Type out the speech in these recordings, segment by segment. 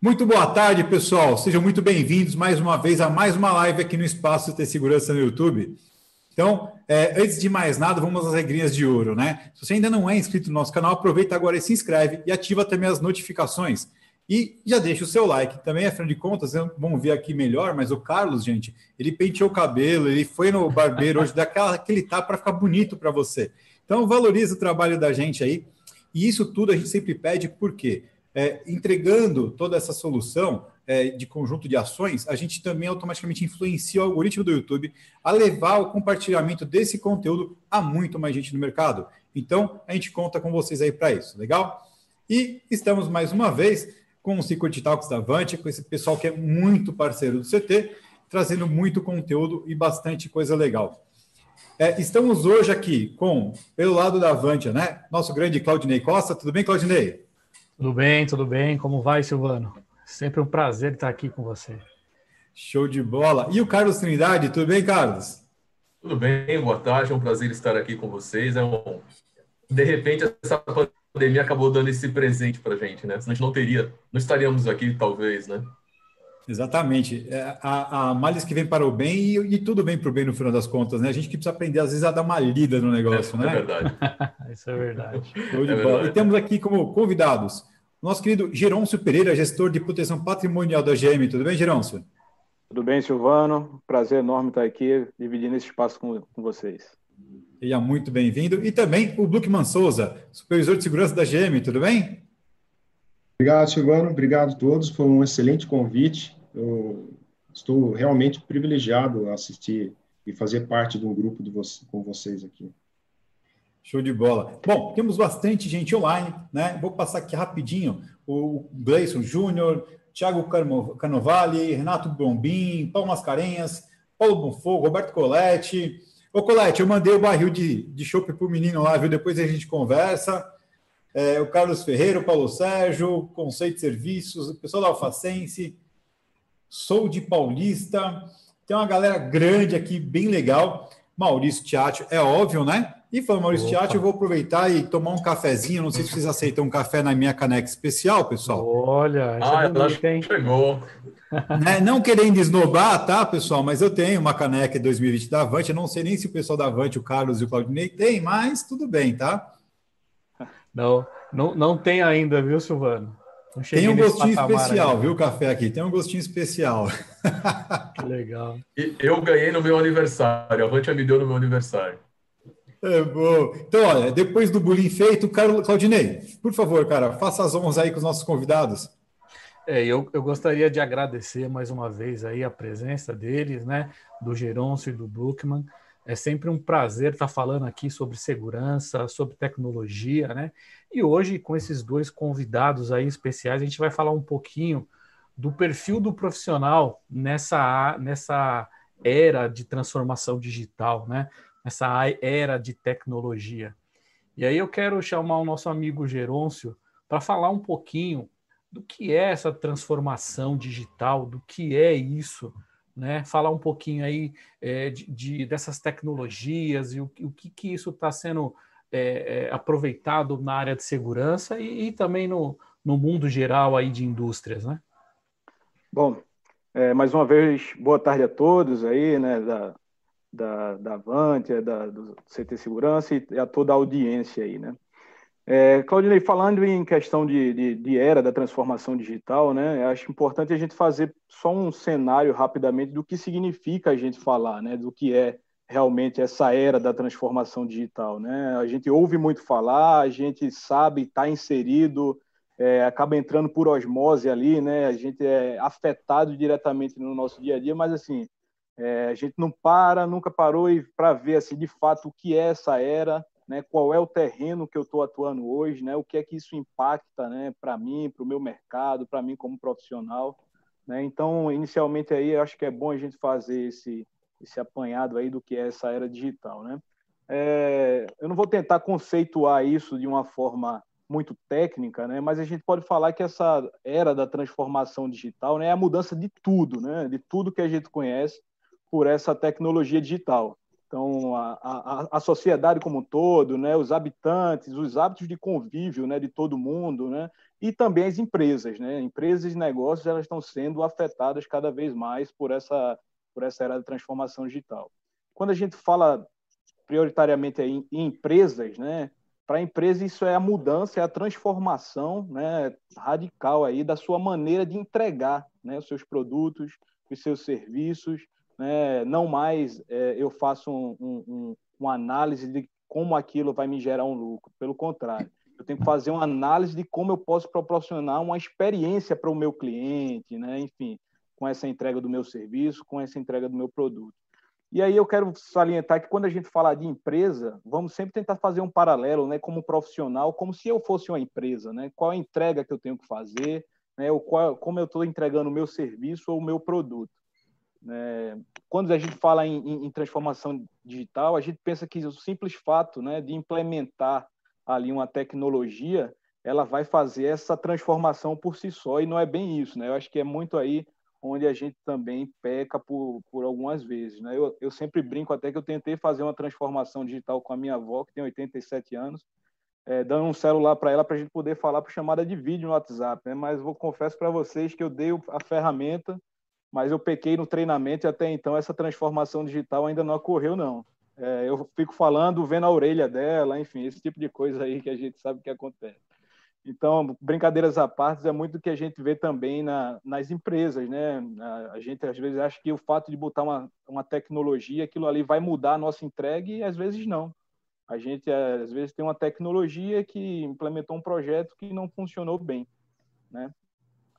Muito boa tarde, pessoal. Sejam muito bem-vindos mais uma vez a mais uma live aqui no Espaço Ter Segurança no YouTube. Então, é, antes de mais nada, vamos às regrinhas de ouro, né? Se você ainda não é inscrito no nosso canal, aproveita agora e se inscreve e ativa também as notificações. E já deixa o seu like. Também, afinal de contas, vamos ver aqui melhor, mas o Carlos, gente, ele penteou o cabelo, ele foi no barbeiro hoje, dá aquela, aquele tapa para ficar bonito para você. Então, valoriza o trabalho da gente aí. E isso tudo a gente sempre pede, por quê? É, entregando toda essa solução é, de conjunto de ações, a gente também automaticamente influencia o algoritmo do YouTube a levar o compartilhamento desse conteúdo a muito mais gente no mercado. Então, a gente conta com vocês aí para isso, legal? E estamos mais uma vez com o Secret Talks da Avante, com esse pessoal que é muito parceiro do CT, trazendo muito conteúdo e bastante coisa legal. É, estamos hoje aqui com, pelo lado da Avantia, né? Nosso grande Claudinei Costa. Tudo bem, Claudinei? Tudo bem, tudo bem. Como vai, Silvano? Sempre um prazer estar aqui com você. Show de bola. E o Carlos Trindade, tudo bem, Carlos? Tudo bem, boa tarde. É um prazer estar aqui com vocês. É um... De repente, essa pandemia acabou dando esse presente para a gente, né? Senão a gente não teria, não estaríamos aqui, talvez, né? Exatamente. É, a, a males que vem para o bem e, e tudo vem para o bem no final das contas, né? A gente que precisa aprender, às vezes, a dar uma lida no negócio, é, né? É verdade. Isso é verdade. Show de é bola. Verdade. E temos aqui como convidados nosso querido Gerôncio Pereira, gestor de proteção patrimonial da GM. Tudo bem, Gerôncio? Tudo bem, Silvano. Prazer enorme estar aqui dividindo esse espaço com, com vocês. Seja muito bem-vindo. E também o Bluckman Souza, supervisor de segurança da GM. Tudo bem? Obrigado, Silvano. Obrigado a todos. Foi um excelente convite. Eu estou realmente privilegiado a assistir e fazer parte de um grupo de com vocês aqui. Show de bola. Bom, temos bastante gente online, né? Vou passar aqui rapidinho. O Gleison Júnior, Thiago Canovali, Renato Bombim, Paulo Mascarenhas, Paulo Bonfogo, Roberto Colette. Ô, Colette, eu mandei o barril de, de para o menino lá, viu? Depois a gente conversa. É, o Carlos Ferreira, o Paulo Sérgio, Conceito de Serviços, o pessoal da Alfacense, Sou de Paulista. Tem uma galera grande aqui, bem legal. Maurício Tiatio, é óbvio, né? E falando Maurício Tiatio, eu vou aproveitar e tomar um cafezinho. Não sei se vocês aceitam um café na minha caneca especial, pessoal. Olha, ah, é bonito, hein? chegou. Né? Não querendo esnobar, tá, pessoal? Mas eu tenho uma caneca 2020 da Avante. Eu não sei nem se o pessoal da Avante, o Carlos e o Claudinei, tem, mas tudo bem, tá? Não, não, não tem ainda, viu, Silvano? Tem um gostinho especial, ainda. viu, café aqui? Tem um gostinho especial. Que legal. E eu ganhei no meu aniversário. A Avante me deu no meu aniversário. É bom. Então, olha, depois do bullying feito, Carlos Claudinei, por favor, cara, faça as honras aí com os nossos convidados. É, eu, eu gostaria de agradecer mais uma vez aí a presença deles, né, do Geroncio e do Brookman. É sempre um prazer estar falando aqui sobre segurança, sobre tecnologia, né? E hoje, com esses dois convidados aí especiais, a gente vai falar um pouquinho do perfil do profissional nessa, nessa era de transformação digital, né? Nessa era de tecnologia. E aí eu quero chamar o nosso amigo Gerôncio para falar um pouquinho do que é essa transformação digital, do que é isso, né? Falar um pouquinho aí é, de, de, dessas tecnologias e o, o que, que isso está sendo é, é, aproveitado na área de segurança e, e, também no, no mundo geral aí de indústrias, né? Bom, é, mais uma vez, boa tarde a todos aí, né, da, da, da Avante, da, do CT Segurança e a toda a audiência aí, né? É, Claudinei, falando em questão de, de, de, era da transformação digital, né, acho importante a gente fazer só um cenário rapidamente do que significa a gente falar, né, do que é realmente essa era da transformação digital. Né? A gente ouve muito falar, a gente sabe, está inserido, é, acaba entrando por osmose ali, né? a gente é afetado diretamente no nosso dia a dia, mas assim, é, a gente não para, nunca parou para ver assim, de fato o que é essa era, né, qual é o terreno que eu estou atuando hoje, né, o que é que isso impacta né, para mim, para o meu mercado, para mim como profissional. Né? Então, inicialmente aí, acho que é bom a gente fazer esse, esse apanhado aí do que é essa era digital. Né? É, eu não vou tentar conceituar isso de uma forma muito técnica, né? mas a gente pode falar que essa era da transformação digital né, é a mudança de tudo, né? de tudo que a gente conhece por essa tecnologia digital. Então, a, a, a, sociedade como um todo, né, os habitantes, os hábitos de convívio né, de todo mundo, né, e também as empresas. Né, empresas e negócios elas estão sendo afetadas cada vez mais por essa, por essa era de transformação digital. Quando a gente fala prioritariamente em, em empresas, né, para a empresa isso é a mudança, é a transformação né, radical aí da sua maneira de entregar né, os seus produtos, os seus serviços, né? não mais é, eu faço um, um, uma análise de como aquilo vai me gerar um lucro, pelo contrário, eu tenho que fazer uma análise de como eu posso proporcionar uma experiência para o meu cliente, né? enfim, com essa entrega do meu serviço, com essa entrega do meu produto. E aí eu quero salientar que quando a gente fala de empresa, vamos sempre tentar fazer um paralelo, né, como profissional, como se eu fosse uma empresa, né? Qual a entrega que eu tenho que fazer, né? O qual, como eu estou entregando o meu serviço ou o meu produto. É, quando a gente fala em, em, em, transformação digital, a gente pensa que o simples fato né, de implementar ali uma tecnologia, ela vai fazer essa transformação por si só, e não é bem isso. Né? Eu acho que é muito aí onde a gente também peca por, por algumas vezes. Né? Eu, eu sempre brinco até que eu tentei fazer uma transformação digital com a minha avó, que tem 87 anos, é, dando um celular para ela para a gente poder falar por chamada de vídeo no WhatsApp. Né? Mas vou confesso para vocês que eu dei a ferramenta mas eu pequei no treinamento e até então essa transformação digital ainda não ocorreu, não. É, eu fico falando, vendo a orelha dela, enfim, esse tipo de coisa aí que a gente sabe que acontece. Então, brincadeiras à parte, é muito do que a gente vê também na, nas empresas, né? A gente às vezes acha que o fato de botar uma, uma tecnologia, aquilo ali vai mudar a nossa entrega e às vezes não. A gente às vezes tem uma tecnologia que implementou um projeto que não funcionou bem, né?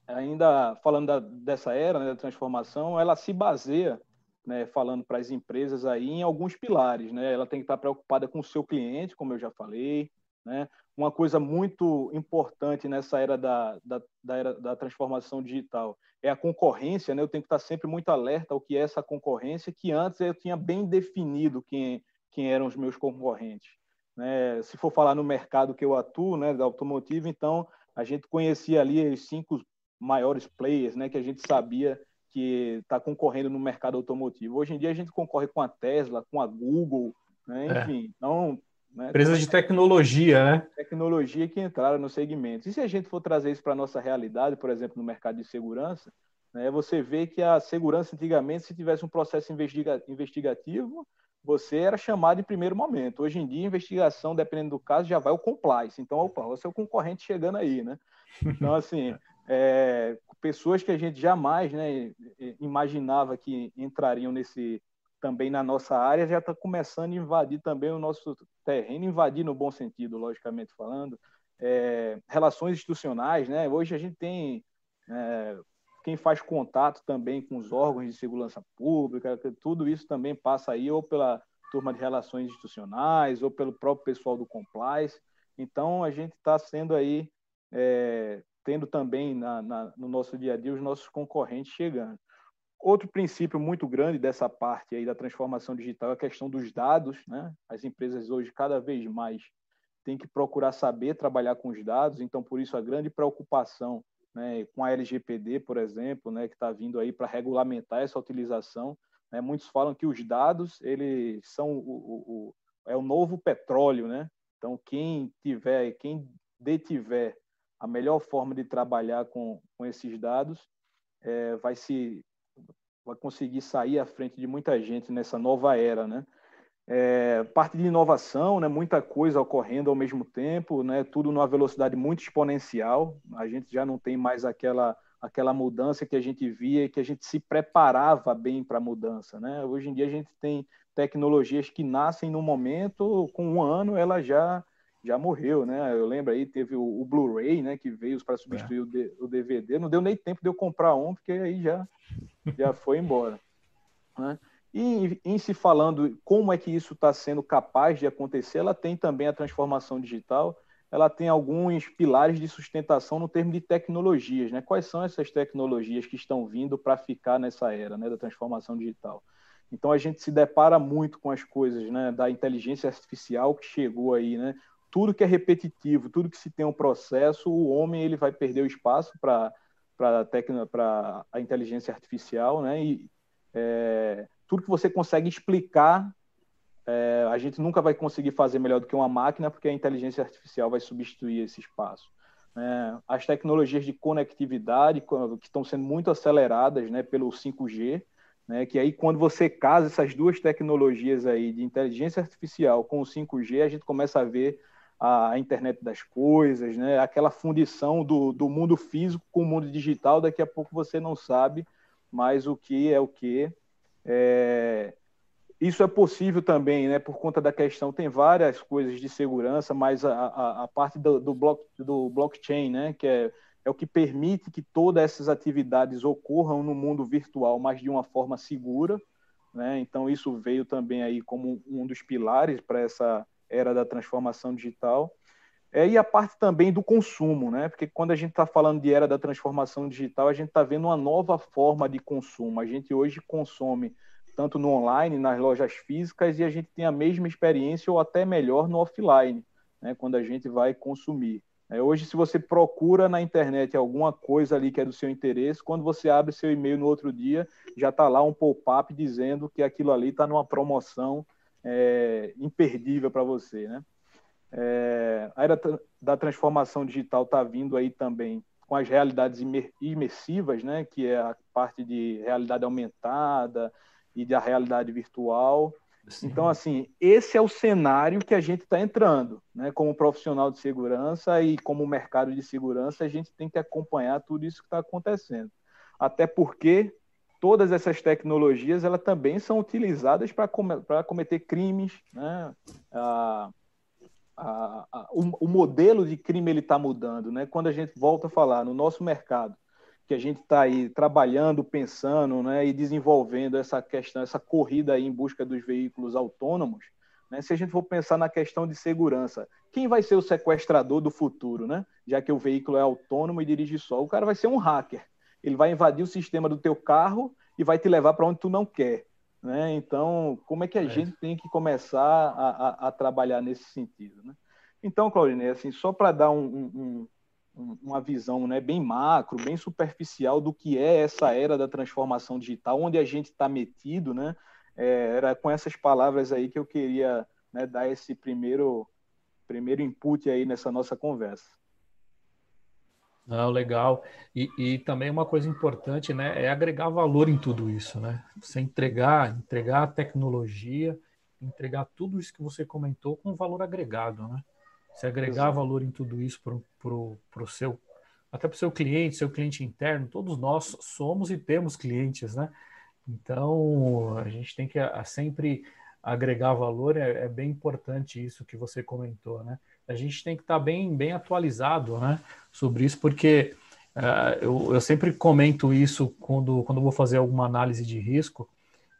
Ainda falando da, dessa era né, da transformação, ela se baseia, né, falando para as empresas aí, em alguns pilares. Né? Ela tem que estar preocupada com o seu cliente, como eu já falei. Né? Uma coisa muito importante nessa era da, da, da, era da transformação digital é a concorrência. Né? Eu tenho que estar sempre muito alerta ao que é essa concorrência, que antes eu tinha bem definido quem, quem eram os meus concorrentes. Né? Se for falar no mercado que eu atuo, né, da automotiva, então a gente conhecia ali os cinco maiores players, né, que a gente sabia que está concorrendo no mercado automotivo. Hoje em dia a gente concorre com a Tesla, com a Google, né, é. enfim, é. então né, empresas de tecnologia, né? Tecnologia que entraram no segmento. E se a gente for trazer isso para a nossa realidade, por exemplo, no mercado de segurança, né, você vê que a segurança antigamente, se tivesse um processo investiga investigativo, você era chamado em primeiro momento. Hoje em dia, investigação, dependendo do caso, já vai o compliance. Então, opa, você é o concorrente chegando aí, né? Então, assim, é, pessoas que a gente jamais né, imaginava que entrariam nesse também na nossa área já está começando a invadir também o nosso terreno, invadir no bom sentido, logicamente falando. É, relações institucionais, né? Hoje a gente tem é, quem faz contato também com os órgãos de segurança pública, tudo isso também passa aí ou pela turma de relações institucionais ou pelo próprio pessoal do compliance. Então a gente está sendo aí é, tendo também na, na, no nosso dia a dia os nossos concorrentes chegando. Outro princípio muito grande dessa parte aí da transformação digital é a questão dos dados. Né? As empresas hoje, cada vez mais, têm que procurar saber trabalhar com os dados, então, por isso, a grande preocupação né, com a LGPD, por exemplo, né, que está vindo aí para regulamentar essa utilização. Né? Muitos falam que os dados eles são o, o, o, é o novo petróleo, né? Então, quem tiver, quem detiver a melhor forma de trabalhar com, com esses dados é, vai se vai conseguir sair à frente de muita gente nessa nova era, né? É, parte de inovação, né? Muita coisa ocorrendo ao mesmo tempo, né? Tudo numa velocidade muito exponencial. A gente já não tem mais aquela aquela mudança que a gente via e que a gente se preparava bem para a mudança, né? Hoje em dia a gente tem tecnologias que nascem no momento, com um ano ela já já morreu, né? Eu lembro aí, teve o, o Blu-ray, né, que veio para substituir é. o, D, o, DVD. Não deu nem tempo de eu comprar um, porque aí já, já foi embora. Né? E em se falando como é que isso está sendo capaz de acontecer, ela tem também a transformação digital, ela tem alguns pilares de sustentação no termo de tecnologias. Né? Quais são essas tecnologias que estão vindo para ficar nessa era né, da transformação digital? Então a gente se depara muito com as coisas né, da inteligência artificial que chegou aí, né? Tudo que é repetitivo, tudo que se tem um processo, o homem ele vai perder o espaço para para a inteligência artificial, né? E é, tudo que você consegue explicar é, a gente nunca vai conseguir fazer melhor do que uma máquina, porque a inteligência artificial vai substituir esse espaço. É, as tecnologias de conectividade que estão sendo muito aceleradas né, pelo 5G, né, que aí quando você casa essas duas tecnologias aí de inteligência artificial com o 5G, a gente começa a ver a internet das coisas, né, aquela fundição do, do mundo físico com o mundo digital, daqui a pouco você não sabe mais o que é o que. É, isso é possível também, né, por conta da questão, tem várias coisas de segurança, mas a, a, a parte do, do, block, do blockchain, né, que é, é o que permite que todas essas atividades ocorram no mundo virtual, mas de uma forma segura. Né? Então, isso veio também aí como um dos pilares para essa era da transformação digital. É, e a parte também do consumo, né? Porque quando a gente está falando de era da transformação digital, a gente está vendo uma nova forma de consumo. A gente hoje consome tanto no online, nas lojas físicas, e a gente tem a mesma experiência ou até melhor no offline, né, quando a gente vai consumir. É, hoje, se você procura na internet alguma coisa ali que é do seu interesse, quando você abre seu e-mail no outro dia, já está lá um pop-up dizendo que aquilo ali está numa promoção é, imperdível para você. Né? É, a era da transformação digital está vindo aí também com as realidades imersivas, né, que é a parte de realidade aumentada, e da realidade virtual. Sim. Então, assim, esse é o cenário que a gente está entrando, né? Como profissional de segurança e como mercado de segurança, a gente tem que acompanhar tudo isso que está acontecendo. Até porque todas essas tecnologias elas também são utilizadas para cometer crimes, né? O, o, modelo de crime ele está mudando, né? Quando a gente volta a falar no nosso mercado, que a gente está aí trabalhando, pensando né, e desenvolvendo essa questão, essa corrida aí em busca dos veículos autônomos, né, se a gente for pensar na questão de segurança, quem vai ser o sequestrador do futuro, né? Já que o veículo é autônomo e dirige só, o cara vai ser um hacker. Ele vai invadir o sistema do teu carro e vai te levar para onde tu não quer. Né? Então, como é que a é. gente tem que começar a, a, a, trabalhar nesse sentido? Né? Então, Claudinei, assim, só para dar um, um, uma visão né, bem macro, bem superficial do que é essa era da transformação digital, onde a gente está metido, né? É, era com essas palavras aí que eu queria né, dar esse primeiro, primeiro input aí nessa nossa conversa. Não, legal. E, e, também uma coisa importante, né, é agregar valor em tudo isso, né? Você entregar, entregar a tecnologia, entregar tudo isso que você comentou com valor agregado, né? Você agregar Exato. valor em tudo isso para o seu, até para o seu cliente, seu cliente interno, todos nós somos e temos clientes, né? Então, a gente tem que a, a sempre agregar valor, é, é, bem importante isso que você comentou, né? A gente tem que estar tá bem, bem atualizado, né, sobre isso, porque uh, eu, eu sempre comento isso quando, quando vou fazer alguma análise de risco,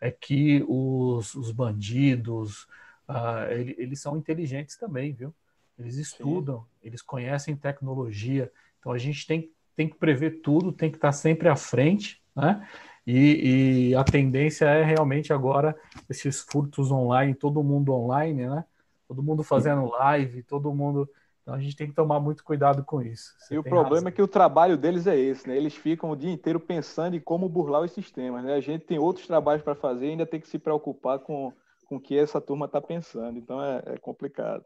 é que os, os bandidos, uh, ele, eles são inteligentes também, viu? eles estudam, Sim. eles conhecem tecnologia. Então a gente tem, tem que prever tudo, tem que estar sempre à frente, né? E, e, a tendência é realmente agora esses furtos online, todo mundo online, né? Todo mundo fazendo live, todo mundo. Então a gente tem que tomar muito cuidado com isso. Você e o problema razão. é que o trabalho deles é esse, né? Eles ficam o dia inteiro pensando em como burlar os sistemas, né? A gente tem outros trabalhos para fazer e ainda tem que se preocupar com, com o que essa turma está pensando. Então é, é complicado.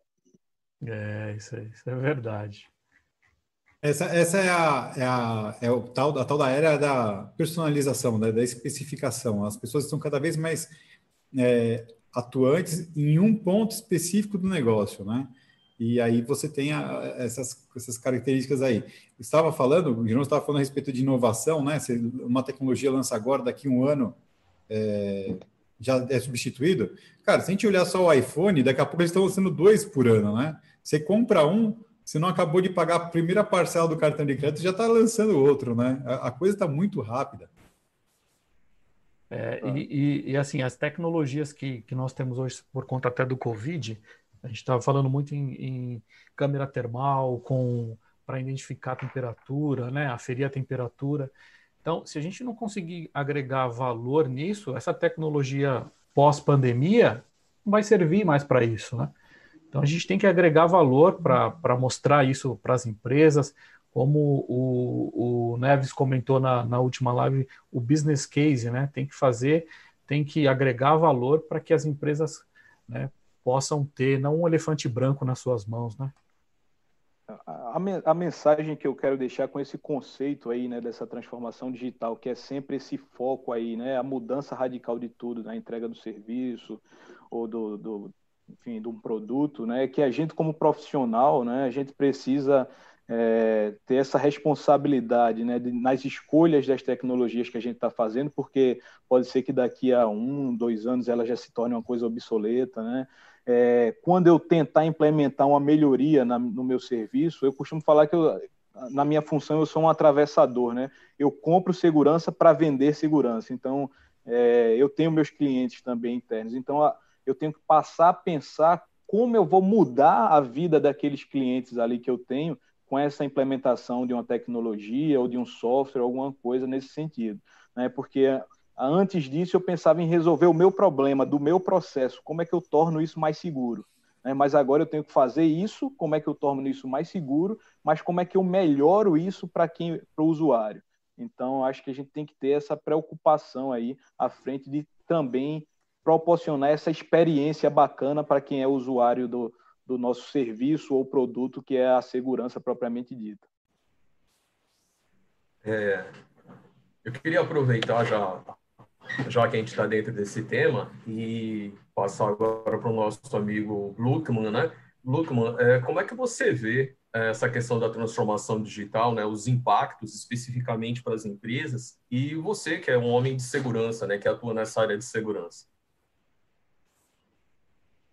É, isso, é, isso é verdade. Essa, essa é, a, é, a, é o tal, a tal da era da personalização, da, da especificação. As pessoas estão cada vez mais é, atuantes em um ponto específico do negócio, né? E aí você tem a, essas, essas características aí. Estava falando, o João estava falando a respeito de inovação, né? Se uma tecnologia lança agora, daqui a um ano, é, já é substituído. Cara, se a gente olhar só o iPhone, daqui a pouco eles estão lançando dois por ano, né? Você compra um, você não acabou de pagar a primeira parcela do cartão de crédito, já está lançando outro, né? A, a coisa está muito rápida. É, e, e, e, assim, as tecnologias que, que nós temos hoje, por conta até do Covid, a gente estava falando muito em, em, câmera termal, com para identificar a temperatura, né? Aferir a temperatura. Então, se a gente não conseguir agregar valor nisso, essa tecnologia pós-pandemia não vai servir mais para isso, né? Então, a gente tem que agregar valor para mostrar isso para as empresas, como o, o Neves comentou na, na última live, o business case, né? Tem que fazer, tem que agregar valor para que as empresas né, possam ter não um elefante branco nas suas mãos, né? A, a, mensagem que eu quero deixar com esse conceito aí, né, dessa transformação digital, que é sempre esse foco aí, né, a mudança radical de tudo, na né, entrega do serviço ou do, do enfim, de um produto, né, que a gente como profissional, né, a gente precisa é, ter essa responsabilidade né, de, nas escolhas das tecnologias que a gente está fazendo, porque pode ser que daqui a um, dois anos ela já se torne uma coisa obsoleta. Né? É, quando eu tentar implementar uma melhoria na, no meu serviço, eu costumo falar que eu, na minha função eu sou um atravessador. Né? Eu compro segurança para vender segurança. Então, é, eu tenho meus clientes também internos. Então, a, eu tenho que passar a pensar como eu vou mudar a vida daqueles clientes ali que eu tenho com essa implementação de uma tecnologia ou de um software, alguma coisa nesse sentido. Né? Porque antes disso eu pensava em resolver o meu problema, do meu processo, como é que eu torno isso mais seguro. Né? Mas agora eu tenho que fazer isso, como é que eu torno isso mais seguro, mas como é que eu melhoro isso para quem, para o usuário. Então, acho que a gente tem que ter essa preocupação aí à frente de também proporcionar essa experiência bacana para quem é usuário do, do nosso serviço ou produto, que é a segurança propriamente dita. É, eu queria aproveitar já, já que a gente está dentro desse tema e passar agora para o nosso amigo Luckman, né? Luckman, é, como é que você vê é, essa questão da transformação digital, né, os impactos especificamente para as empresas e você que é um homem de segurança, né, que atua nessa área de segurança?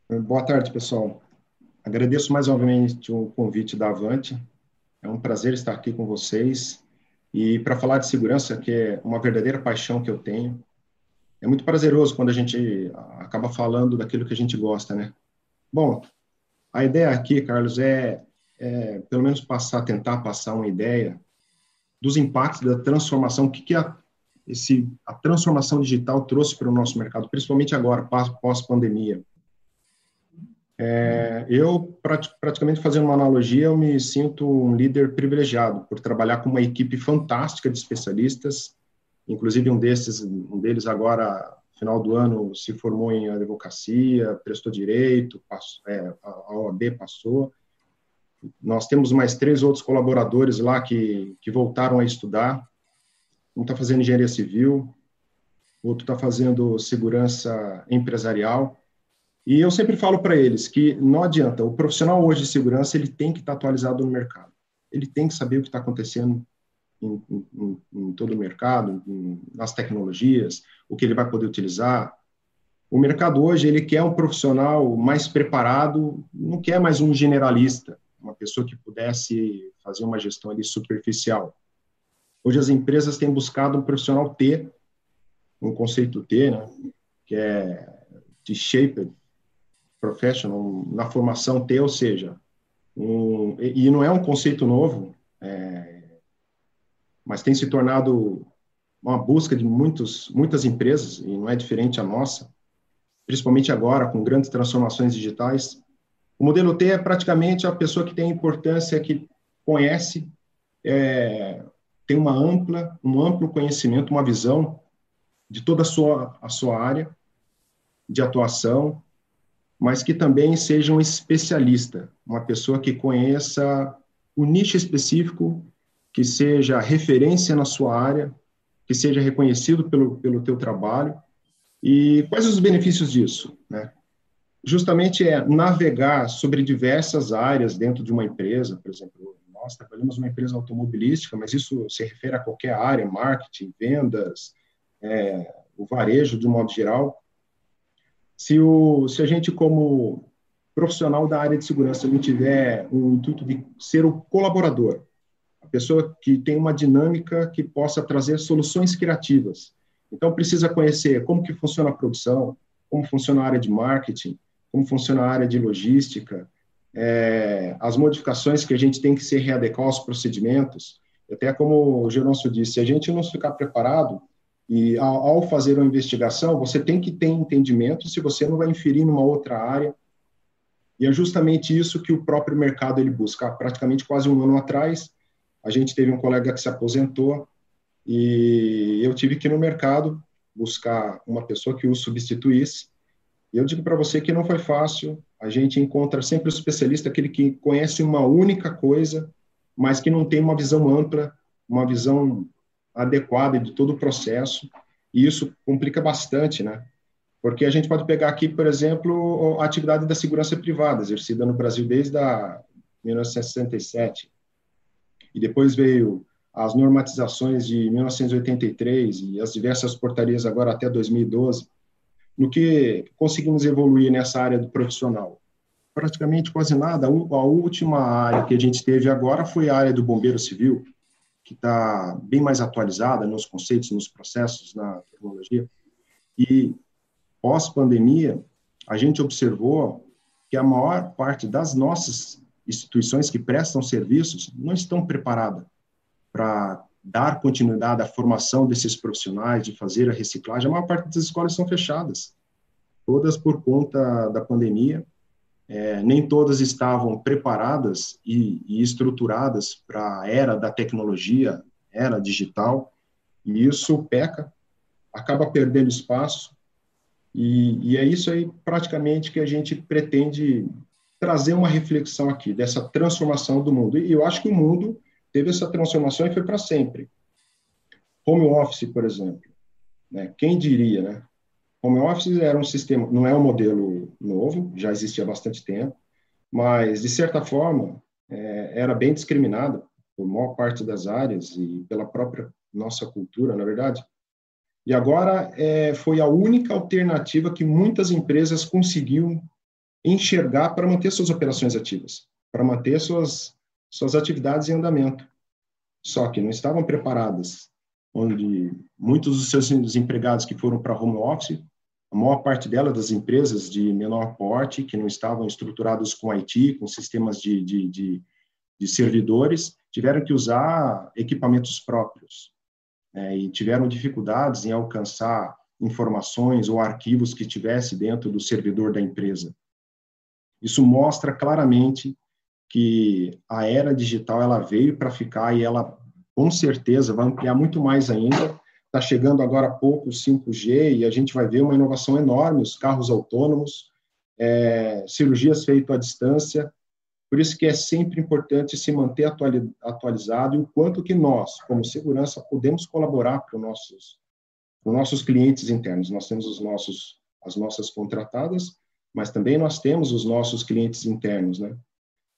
Boa tarde, pessoal. Agradeço mais novamente o convite da Avante. É um prazer estar aqui com vocês. E para falar de segurança, que é uma verdadeira paixão que eu tenho, é muito prazeroso quando a gente acaba falando daquilo que a gente gosta, né? Bom, a ideia aqui, Carlos, é, é pelo menos passar, tentar passar uma ideia dos impactos da transformação, o que, que a, esse, a transformação digital trouxe para o nosso mercado, principalmente agora, pós-pandemia. É, eu, praticamente fazendo uma analogia, eu me sinto um líder privilegiado por trabalhar com uma equipe fantástica de especialistas, inclusive um desses, um deles agora, final do ano, se formou em advocacia, prestou direito, passou, é, a OAB passou. Nós temos mais três outros colaboradores lá que, que voltaram a estudar. Um está fazendo engenharia civil, outro está fazendo segurança empresarial e eu sempre falo para eles que não adianta, o profissional hoje de segurança ele tem que estar tá atualizado no mercado. Ele tem que saber o que está acontecendo em, em, em, todo o mercado, em, nas tecnologias, o que ele vai poder utilizar. O mercado hoje ele quer um profissional mais preparado, não quer mais um generalista, uma pessoa que pudesse fazer uma gestão ali superficial. Hoje as empresas têm buscado um profissional T, um conceito T, né, que é de shaped professional, na formação T, ou seja, um, e não é um conceito novo, é, mas tem se tornado uma busca de muitos, muitas empresas, e não é diferente a nossa, principalmente agora, com grandes transformações digitais. O modelo T é praticamente a pessoa que tem importância, que conhece, é, tem uma ampla, um amplo conhecimento, uma visão de toda a sua, a sua área de atuação, mas que também seja um especialista, uma pessoa que conheça o nicho específico, que seja referência na sua área, que seja reconhecido pelo, pelo teu trabalho. E quais os benefícios disso? Né? Justamente é navegar sobre diversas áreas dentro de uma empresa, por exemplo, nós trabalhamos numa empresa automobilística, mas isso se refere a qualquer área, marketing, vendas, é, o varejo de um modo geral se, o, se a gente, como profissional da área de segurança, não tiver o intuito de ser o colaborador, a pessoa que tem uma dinâmica que possa trazer soluções criativas. Então, precisa conhecer como que funciona a produção, como funciona a área de marketing, como funciona a área de logística, é, as modificações que a gente tem que se readequar aos procedimentos. Até como o Geroncio disse, se a gente não ficar preparado, e ao, ao, fazer uma investigação, você tem que ter entendimento se você não vai inferir numa outra área. E é justamente isso que o próprio mercado ele busca. Praticamente quase um ano atrás, a gente teve um colega que se aposentou e eu tive que ir no mercado buscar uma pessoa que o substituísse. E eu digo para você que não foi fácil. A gente encontra sempre o especialista, aquele que conhece uma única coisa, mas que não tem uma visão ampla, uma visão adequada de todo o processo. E isso complica bastante, né? Porque a gente pode pegar aqui, por exemplo, a atividade da segurança privada, exercida no Brasil desde a 1967. E depois veio as normatizações de 1983 e as diversas portarias agora até 2012 no que conseguimos evoluir nessa área do profissional? Praticamente quase nada. A última área que a gente teve agora foi a área do bombeiro civil, que está bem mais atualizada nos conceitos, nos processos, na tecnologia. E pós-pandemia, a gente observou que a maior parte das nossas instituições que prestam serviços não estão preparadas para dar continuidade à formação desses profissionais, de fazer a reciclagem, a maior parte das escolas são fechadas, todas por conta da pandemia. É, nem todas estavam preparadas e, e estruturadas para a era da tecnologia, era digital, e isso peca, acaba perdendo espaço, e, e é isso aí praticamente que a gente pretende trazer uma reflexão aqui dessa transformação do mundo. E eu acho que o mundo teve essa transformação e foi para sempre. Home office, por exemplo, né? Quem diria, né? Home office era um sistema, não é um modelo novo, já existia há bastante tempo, mas de certa forma é, era bem discriminado por maior parte das áreas e pela própria nossa cultura, na verdade. E agora é, foi a única alternativa que muitas empresas conseguiram enxergar para manter suas operações ativas, para manter suas suas atividades em andamento. Só que não estavam preparadas, onde muitos dos seus desempregados que foram para home office, a maior parte delas das empresas de menor porte, que não estavam estruturados com IT, com sistemas de, de, de, de servidores, tiveram que usar equipamentos próprios é, e tiveram dificuldades em alcançar informações ou arquivos que tivesse dentro do servidor da empresa. Isso mostra claramente que a era digital ela veio para ficar e ela com certeza vai ampliar muito mais ainda. Está chegando agora há pouco o 5G e a gente vai ver uma inovação enorme, os carros autônomos, é, cirurgias feitas à distância. Por isso que é sempre importante se manter atualizado e o quanto que nós, como segurança, podemos colaborar para os nossos, os nossos clientes internos. Nós temos os nossos, as nossas contratadas, mas também nós temos os nossos clientes internos, né?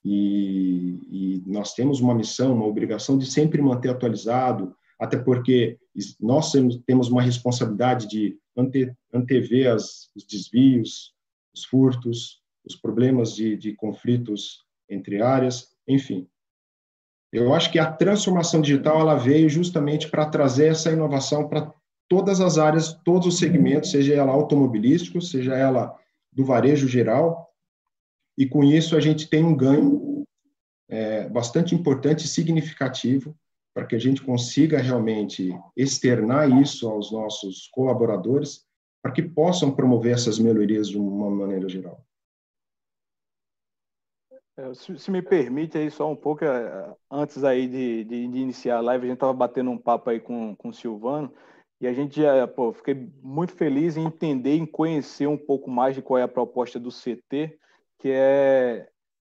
E, e, nós temos uma missão, uma obrigação de sempre manter atualizado, até porque nós temos uma responsabilidade de ante, antever as, os desvios, os furtos, os problemas de, de conflitos entre áreas, enfim. Eu acho que a transformação digital ela veio justamente para trazer essa inovação para todas as áreas, todos os segmentos, seja ela automobilístico, seja ela do varejo geral, e com isso a gente tem um ganho é, bastante importante e significativo para que a gente consiga realmente externar isso aos nossos colaboradores, para que possam promover essas melhorias de uma maneira geral. É, se, me permite aí só um pouco, é, antes aí de, de, de iniciar a live, a gente estava batendo um papo aí com, com o Silvano, e a gente já, pô, fiquei muito feliz em entender, em conhecer um pouco mais de qual é a proposta do CT, que é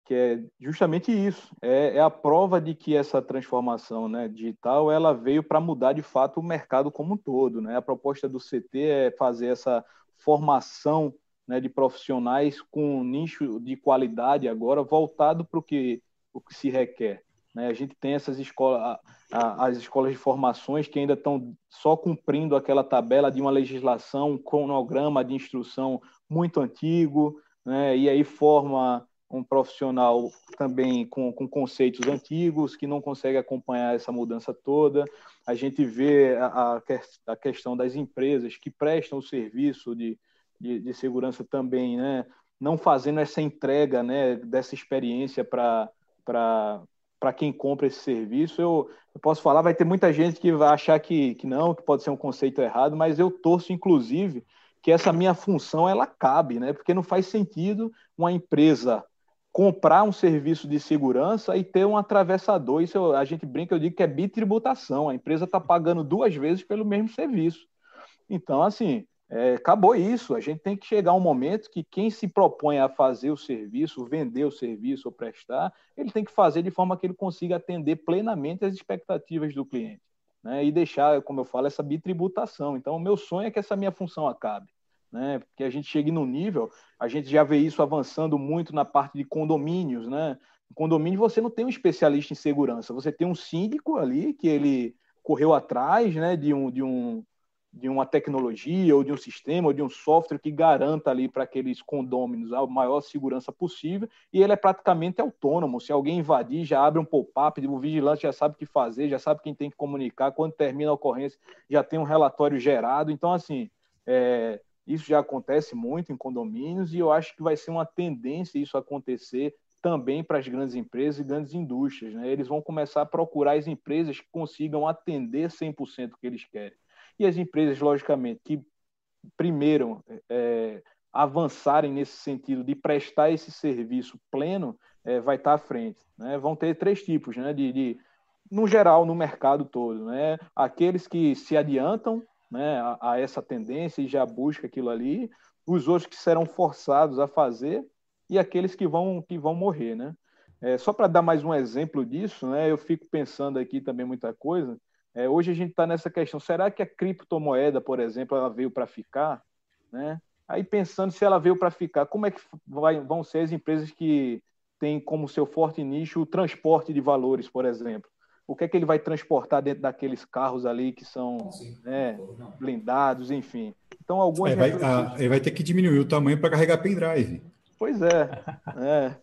que é justamente isso, é, é, a prova de que essa transformação né, digital ela veio para mudar de fato o mercado como um todo. Né? A proposta do CT é fazer essa formação né, de profissionais com um nicho de qualidade agora voltado para o que, o que se requer. Né? A gente tem essas escolas, as escolas de formações que ainda estão só cumprindo aquela tabela de uma legislação, um cronograma de instrução muito antigo, né? e aí forma um profissional também com, com conceitos antigos, que não consegue acompanhar essa mudança toda. A gente vê a, a questão das empresas que prestam o serviço de, de, de segurança também, né? não fazendo essa entrega né, dessa experiência para para quem compra esse serviço, eu, eu, posso falar, vai ter muita gente que vai achar que, que não, que pode ser um conceito errado, mas eu torço, inclusive, que essa minha função ela cabe, né? Porque não faz sentido uma empresa comprar um serviço de segurança e ter um atravessador. Isso a gente brinca, eu digo que é bitributação. A empresa está pagando duas vezes pelo mesmo serviço. Então, assim, é, acabou isso. A gente tem que chegar um momento que quem se propõe a fazer o serviço, vender o serviço ou prestar, ele tem que fazer de forma que ele consiga atender plenamente as expectativas do cliente. Né? E deixar, como eu falo, essa bitributação. Então, o meu sonho é que essa minha função acabe. Né? Que a gente chegue no nível, a gente já vê isso avançando muito na parte de condomínios, né? Condomínio você não tem um especialista em segurança, você tem um síndico ali que ele correu atrás, né, de um, de um de uma tecnologia ou de um sistema ou de um software que garanta ali para aqueles condôminos a maior segurança possível e ele é praticamente autônomo. Se alguém invadir, já abre um pop-up, o vigilante já sabe o que fazer, já sabe quem tem que comunicar, quando termina a ocorrência, já tem um relatório gerado. Então, assim, é, isso já acontece muito em condomínios e eu acho que vai ser uma tendência isso acontecer também para as grandes empresas e grandes indústrias. Né? Eles vão começar a procurar as empresas que consigam atender 100% o que eles querem. E as empresas, logicamente, que primeiro é, avançarem nesse sentido de prestar esse serviço pleno, é, vai estar à frente. Né? Vão ter três tipos, né? de, de, no geral, no mercado todo. Né? Aqueles que se adiantam né, a, a essa tendência e já buscam aquilo ali, os outros que serão forçados a fazer e aqueles que vão, que vão morrer. Né? É, só para dar mais um exemplo disso, né, eu fico pensando aqui também muita coisa. É, hoje a gente está nessa questão: será que a criptomoeda, por exemplo, ela veio para ficar? Né? Aí pensando se ela veio para ficar, como é que vai, vão ser as empresas que têm como seu forte nicho o transporte de valores, por exemplo? O que é que ele vai transportar dentro daqueles carros ali que são né, blindados, enfim? Então, algumas. É, vai, a, ele vai ter que diminuir o tamanho para carregar pendrive. Pois é. é.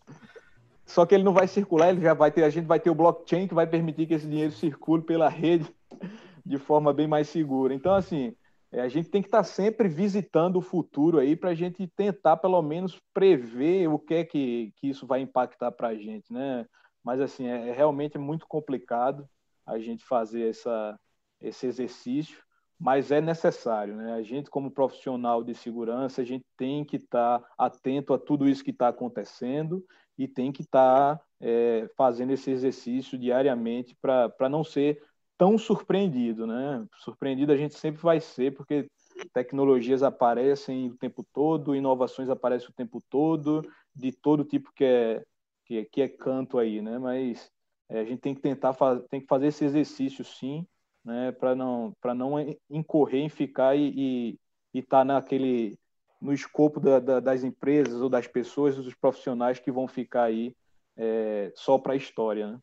Só que ele não vai circular, ele já vai ter, a gente vai ter o blockchain que vai permitir que esse dinheiro circule pela rede de forma bem mais segura. Então, assim, é, a gente tem que estar sempre visitando o futuro aí para a gente tentar, pelo menos, prever o que é que, que isso vai impactar para a gente, né? Mas, assim, é, é realmente muito complicado a gente fazer essa, esse exercício, mas é necessário, né? A gente, como profissional de segurança, a gente tem que estar atento a tudo isso que está acontecendo e tem que estar é, fazendo esse exercício diariamente para não ser tão surpreendido, né? Surpreendido a gente sempre vai ser, porque tecnologias aparecem o tempo todo, inovações aparecem o tempo todo, de todo tipo que é, que que é canto aí, né? Mas é, a gente tem que tentar fazer, tem que fazer esse exercício sim, né? Para não, para não incorrer em ficar e estar tá naquele no escopo da, da, das empresas ou das pessoas, dos profissionais que vão ficar aí é, só para a história, né?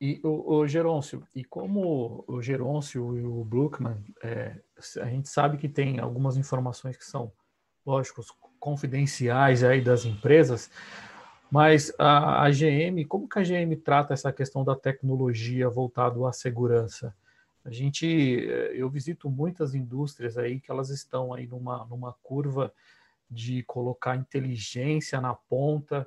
E o, o Gerôncio, e como o Gerôncio e o Bruckman, é, a gente sabe que tem algumas informações que são, lógicos, confidenciais aí das empresas, mas a, a GM, como que a GM trata essa questão da tecnologia voltado à segurança? A gente, eu visito muitas indústrias aí que elas estão aí numa, numa curva de colocar inteligência na ponta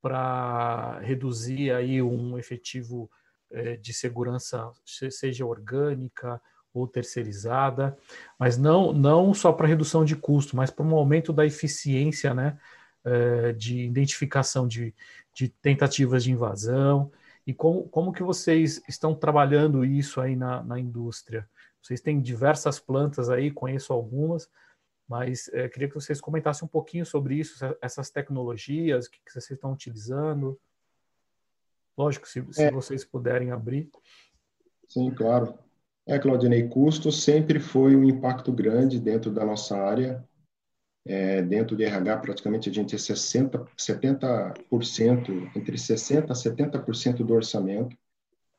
para reduzir aí um efetivo é, de segurança, seja orgânica ou terceirizada, mas não, não só para redução de custo, mas para um aumento da eficiência né, é, de identificação de, de tentativas de invasão. E como, como que vocês estão trabalhando isso aí na, na indústria? Vocês têm diversas plantas aí, conheço algumas, mas é, queria que vocês comentassem um pouquinho sobre isso, essas tecnologias, o que, que vocês estão utilizando. Lógico, se, se é. vocês puderem abrir. Sim, claro. É, Claudinei, custo sempre foi um impacto grande dentro da nossa área. É, dentro de RH, praticamente a gente é 60, 70%, entre 60% a 70% do orçamento.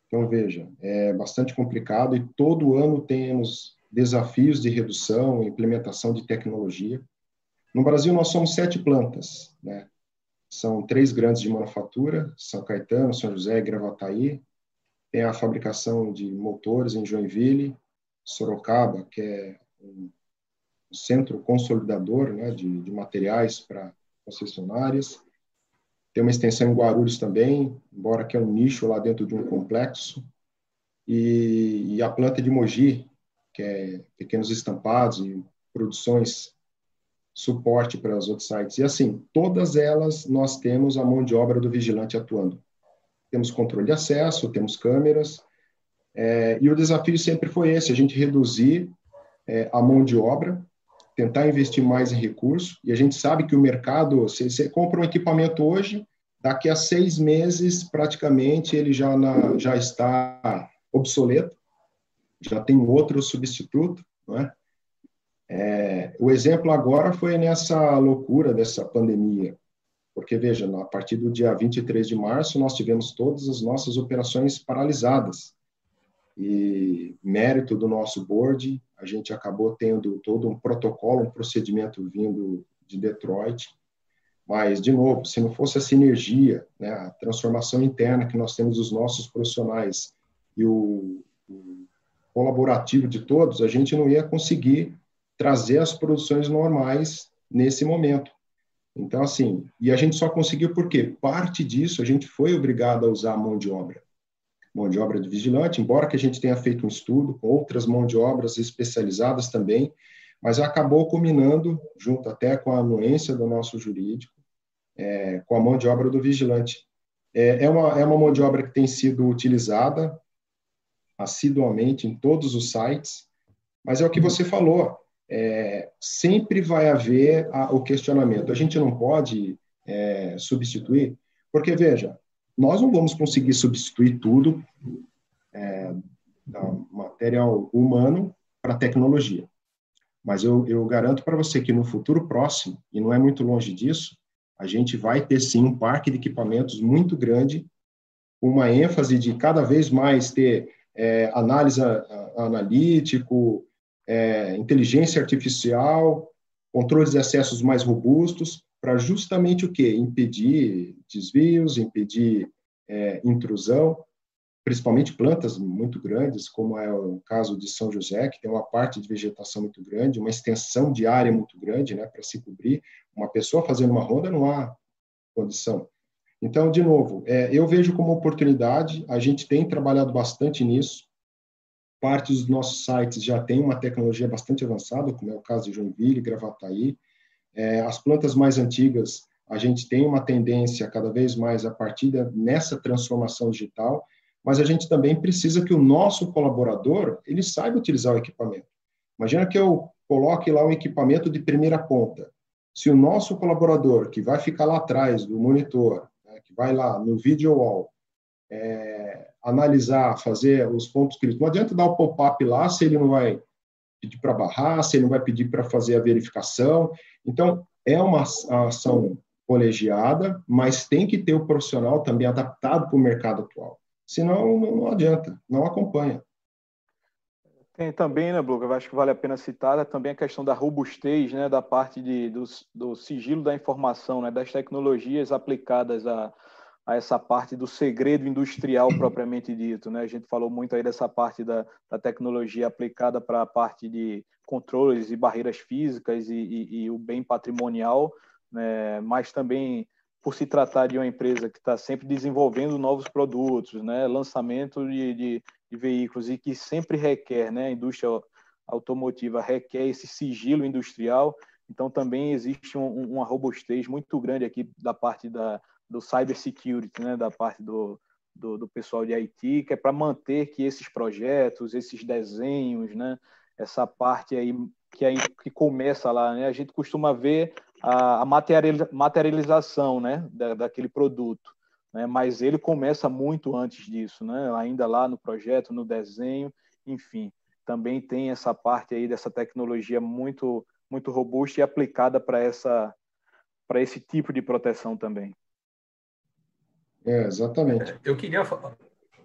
Então, veja, é bastante complicado e todo ano temos desafios de redução implementação de tecnologia. No Brasil, nós somos sete plantas, né? São três grandes de manufatura, São Caetano, São José e Gravataí. Tem a fabricação de motores em Joinville, Sorocaba, que é um centro consolidador né, de, de materiais para concessionárias. Tem uma extensão em Guarulhos também, embora que é um nicho lá dentro de um complexo. E, e a planta de Mogi, que é pequenos estampados e produções suporte para os outros sites. E assim, todas elas nós temos a mão de obra do vigilante atuando. Temos controle de acesso, temos câmeras, É, e o desafio sempre foi esse: a gente reduzir é, a mão de obra, tentar investir mais em recursos. E a gente sabe que o mercado, você, você compra um equipamento hoje, daqui a seis meses, praticamente, ele já, na, já está obsoleto, já tem outro substituto, não é? É, o exemplo agora foi nessa loucura dessa pandemia, porque, veja, a partir do dia 23 de março, nós tivemos todas as nossas operações paralisadas. E mérito do nosso board, a gente acabou tendo todo um protocolo, um procedimento vindo de Detroit. Mas, de novo, se não fosse a sinergia, né, a transformação interna que nós temos dos nossos profissionais e o, o colaborativo de todos, a gente não ia conseguir trazer as produções normais nesse momento. Então, assim, e a gente só conseguiu porque parte disso a gente foi obrigado a usar a mão de obra. Mão de obra de vigilante, embora que a gente tenha feito um estudo com outras mão de obras especializadas também, mas acabou culminando, junto até com a anuência do nosso jurídico, é, com a mão de obra do vigilante. É, é, uma, é uma mão de obra que tem sido utilizada assiduamente em todos os sites, mas é o que você falou, é, sempre vai haver a, o questionamento. A gente não pode é, substituir, porque, veja, nós não vamos conseguir substituir tudo é, material humano para tecnologia. Mas eu, eu garanto para você que no futuro próximo, e não é muito longe disso, a gente vai ter sim um parque de equipamentos muito grande, uma ênfase de cada vez mais ter é, análise analítico, é, inteligência artificial, controles de acessos mais robustos, para justamente o quê? Impedir desvios, impedir é, intrusão, principalmente plantas muito grandes, como é o caso de São José, que tem uma parte de vegetação muito grande, uma extensão de área muito grande né, para se cobrir. Uma pessoa fazendo uma ronda não há condição. Então, de novo, é, eu vejo como oportunidade, a gente tem trabalhado bastante nisso, Parte dos nossos sites já tem uma tecnologia bastante avançada, como é o caso de Joinville, Gravataí. É, as plantas mais antigas, a gente tem uma tendência cada vez mais a partir nessa transformação digital, mas a gente também precisa que o nosso colaborador ele saiba utilizar o equipamento. Imagina que eu coloque lá um equipamento de primeira ponta. Se o nosso colaborador, que vai ficar lá atrás do monitor, né, que vai lá no video wall, é, analisar, fazer os pontos críticos. Não adianta dar o pop-up lá se ele não vai pedir para barrar, se ele não vai pedir para fazer a verificação. Então, é uma ação colegiada, mas tem que ter o profissional também adaptado para o mercado atual. Senão, não adianta, não acompanha. Tem também, né, eu acho que vale a pena citar é também a questão da robustez, né, da parte de, do, do sigilo da informação, né, das tecnologias aplicadas a, a essa parte do segredo industrial propriamente dito. Né? A gente falou muito aí dessa parte da, da tecnologia aplicada para a parte de controles e barreiras físicas e, e, e o bem patrimonial, né? mas também por se tratar de uma empresa que está sempre desenvolvendo novos produtos, né? lançamento de, de, de, veículos e que sempre requer, né? a indústria automotiva requer esse sigilo industrial, então também existe um, uma robustez muito grande aqui da parte da, do cybersecurity, né, da parte do, do, do pessoal de IT, que é para manter que esses projetos, esses desenhos, né, essa parte aí que, aí, que começa lá, né, a gente costuma ver a, a materialização né, da, daquele produto, né, mas ele começa muito antes disso, né, ainda lá no projeto, no desenho, enfim, também tem essa parte aí dessa tecnologia muito muito robusta e aplicada para essa para esse tipo de proteção também. É, exatamente. É, eu queria,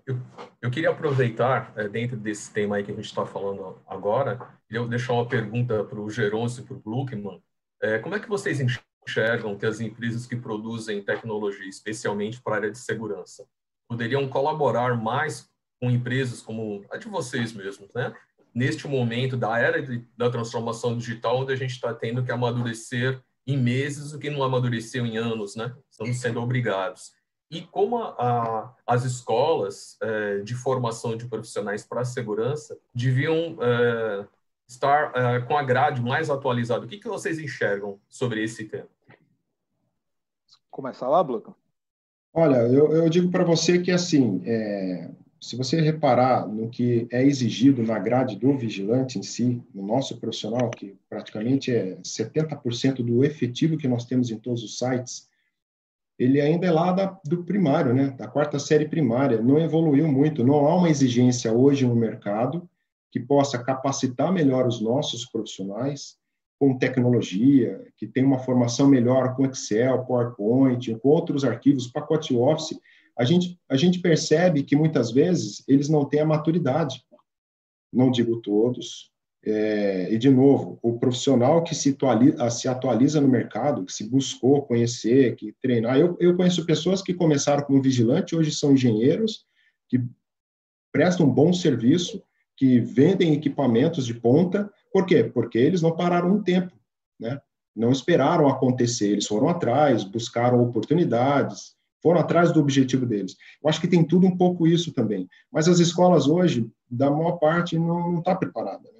eu, eu queria aproveitar, é, dentro desse tema aí que a gente está falando agora, eu deixar uma pergunta para o Geroncio e para o Gluckman. É, como é que vocês enxergam que as empresas que produzem tecnologia, especialmente para a área de segurança, poderiam colaborar mais com empresas como a de vocês mesmos, né? Neste momento da era de, da transformação digital, onde a gente está tendo que amadurecer em meses o que não amadureceu em anos, né? Estamos sendo obrigados e como a, a, as escolas é, de formação de profissionais para a segurança deviam é, estar é, com a grade mais atualizada. O que, que vocês enxergam sobre esse tema? Começar lá, Bluca? Olha, eu, eu digo para você que, assim, é, se você reparar no que é exigido na grade do vigilante em si, no nosso profissional, que praticamente é 70% do efetivo que nós temos em todos os sites, ele ainda é lá da, do primário, né? da quarta série primária, não evoluiu muito, não há uma exigência hoje no mercado que possa capacitar melhor os nossos profissionais com tecnologia, que tem uma formação melhor com Excel, PowerPoint, com outros arquivos, pacote Office, a gente, a gente percebe que muitas vezes eles não têm a maturidade. Não digo todos. É, e, de novo, o profissional que se atualiza, se atualiza no mercado, que se buscou conhecer, que treinar. Eu, eu conheço pessoas que começaram como vigilante, hoje são engenheiros, que prestam um bom serviço, que vendem equipamentos de ponta. Por quê? Porque eles não pararam um tempo, né? não esperaram acontecer, eles foram atrás, buscaram oportunidades, foram atrás do objetivo deles. Eu acho que tem tudo um pouco isso também. Mas as escolas hoje, da maior parte, não está preparada. Né?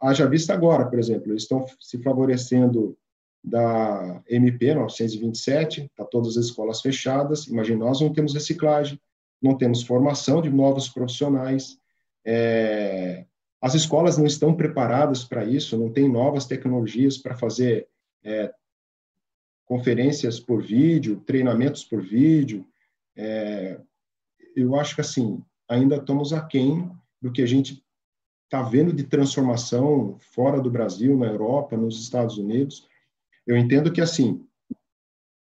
Haja vista agora, por exemplo, eles estão se favorecendo da MP 927, está todas as escolas fechadas. Imagina, nós não temos reciclagem, não temos formação de novos profissionais. É, as escolas não estão preparadas para isso, não tem novas tecnologias para fazer é, conferências por vídeo, treinamentos por vídeo. É, eu acho que, assim, ainda estamos aquém do que a gente está vendo de transformação fora do Brasil, na Europa, nos Estados Unidos. Eu entendo que, assim,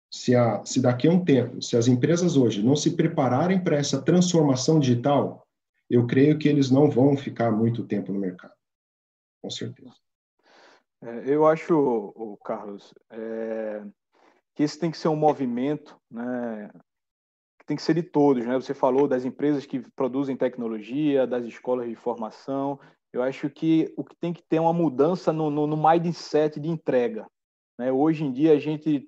se, a, se daqui a um tempo, se as empresas hoje não se prepararem para essa transformação digital, eu creio que eles não vão ficar muito tempo no mercado, com certeza. É, eu acho, Carlos, é, que esse tem que ser um movimento, né, tem que ser de todos, né? Você falou das empresas que produzem tecnologia, das escolas de formação. Eu acho que o que tem que ter é uma mudança no, no, no mindset de entrega. Né? Hoje em dia a gente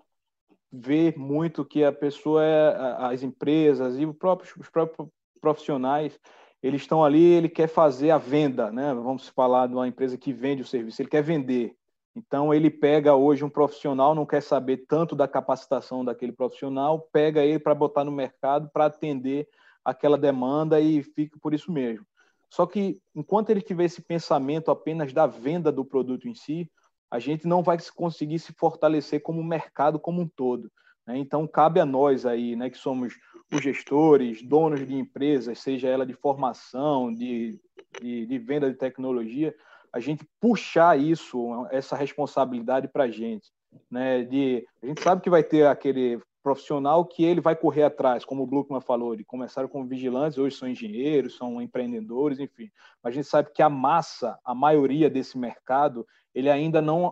vê muito que a pessoa, é, as empresas e os próprios, os próprios profissionais, eles estão ali, ele quer fazer a venda, né? Vamos falar de uma empresa que vende o serviço, ele quer vender. Então, ele pega hoje um profissional, não quer saber tanto da capacitação daquele profissional, pega ele para botar no mercado para atender aquela demanda e fica por isso mesmo. Só que, enquanto ele tiver esse pensamento apenas da venda do produto em si, a gente não vai conseguir se fortalecer como mercado como um todo. Né? Então, cabe a nós aí, né, que somos os gestores, donos de empresas, seja ela de formação, de, de, de venda de tecnologia, a gente puxar isso, essa responsabilidade para a gente. Né? De, a gente sabe que vai ter aquele profissional que ele vai correr atrás, como o Bluckman falou, de começaram como vigilantes, hoje são engenheiros, são empreendedores, enfim. Mas a gente sabe que a massa, a maioria desse mercado, ele ainda não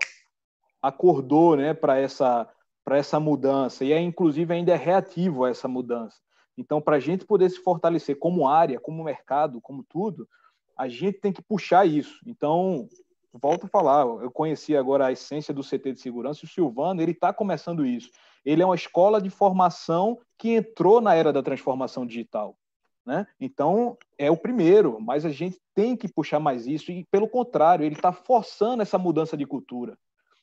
acordou né, para essa, essa mudança, e é, inclusive ainda é reativo a essa mudança. Então, para a gente poder se fortalecer como área, como mercado, como tudo, a gente tem que puxar isso. Então, volto a falar, eu conheci agora a essência do CT de segurança, e o Silvano, ele está começando isso. Ele é uma escola de formação que entrou na era da transformação digital. Né? Então, é o primeiro, mas a gente tem que puxar mais isso, e pelo contrário, ele está forçando essa mudança de cultura.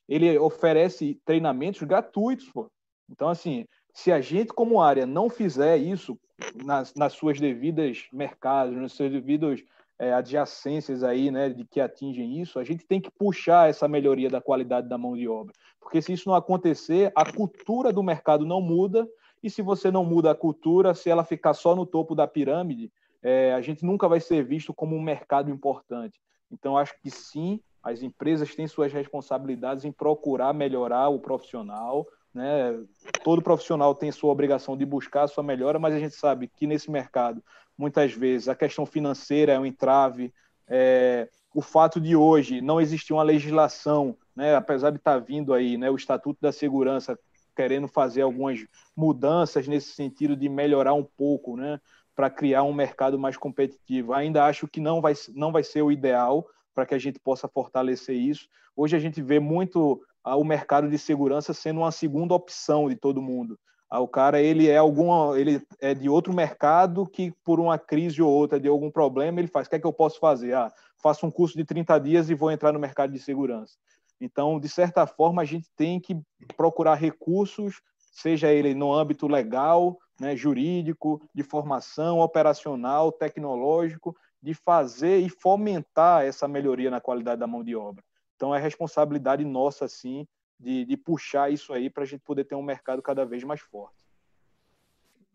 Ele oferece treinamentos gratuitos. Pô. Então, assim, se a gente, como área, não fizer isso nas, nas suas devidas mercados, nos seus devidos é, adjacências aí, né, de que atingem isso, a gente tem que puxar essa melhoria da qualidade da mão de obra. Porque se isso não acontecer, a cultura do mercado não muda, e se você não muda a cultura, se ela ficar só no topo da pirâmide, é, a gente nunca vai ser visto como um mercado importante. Então, acho que sim, as empresas têm suas responsabilidades em procurar melhorar o profissional, né? Todo profissional tem sua obrigação de buscar a sua melhora, mas a gente sabe que nesse mercado muitas vezes a questão financeira é um entrave, é, o fato de hoje não existir uma legislação, né, apesar de estar tá vindo aí né, o Estatuto da Segurança querendo fazer algumas mudanças nesse sentido de melhorar um pouco, né, para criar um mercado mais competitivo. Ainda acho que não vai, não vai ser o ideal para que a gente possa fortalecer isso. Hoje a gente vê muito o mercado de segurança sendo uma segunda opção de todo mundo. Ah, o cara ele é alguma, ele é de outro mercado que por uma crise ou outra de algum problema ele faz. O que é que eu posso fazer? Ah, faço um curso de 30 dias e vou entrar no mercado de segurança. Então, de certa forma, a gente tem que procurar recursos, seja ele no âmbito legal, né, jurídico, de formação operacional, tecnológico, de fazer e fomentar essa melhoria na qualidade da mão de obra. Então, é responsabilidade nossa, sim, de, de puxar isso aí para a gente poder ter um mercado cada vez mais forte.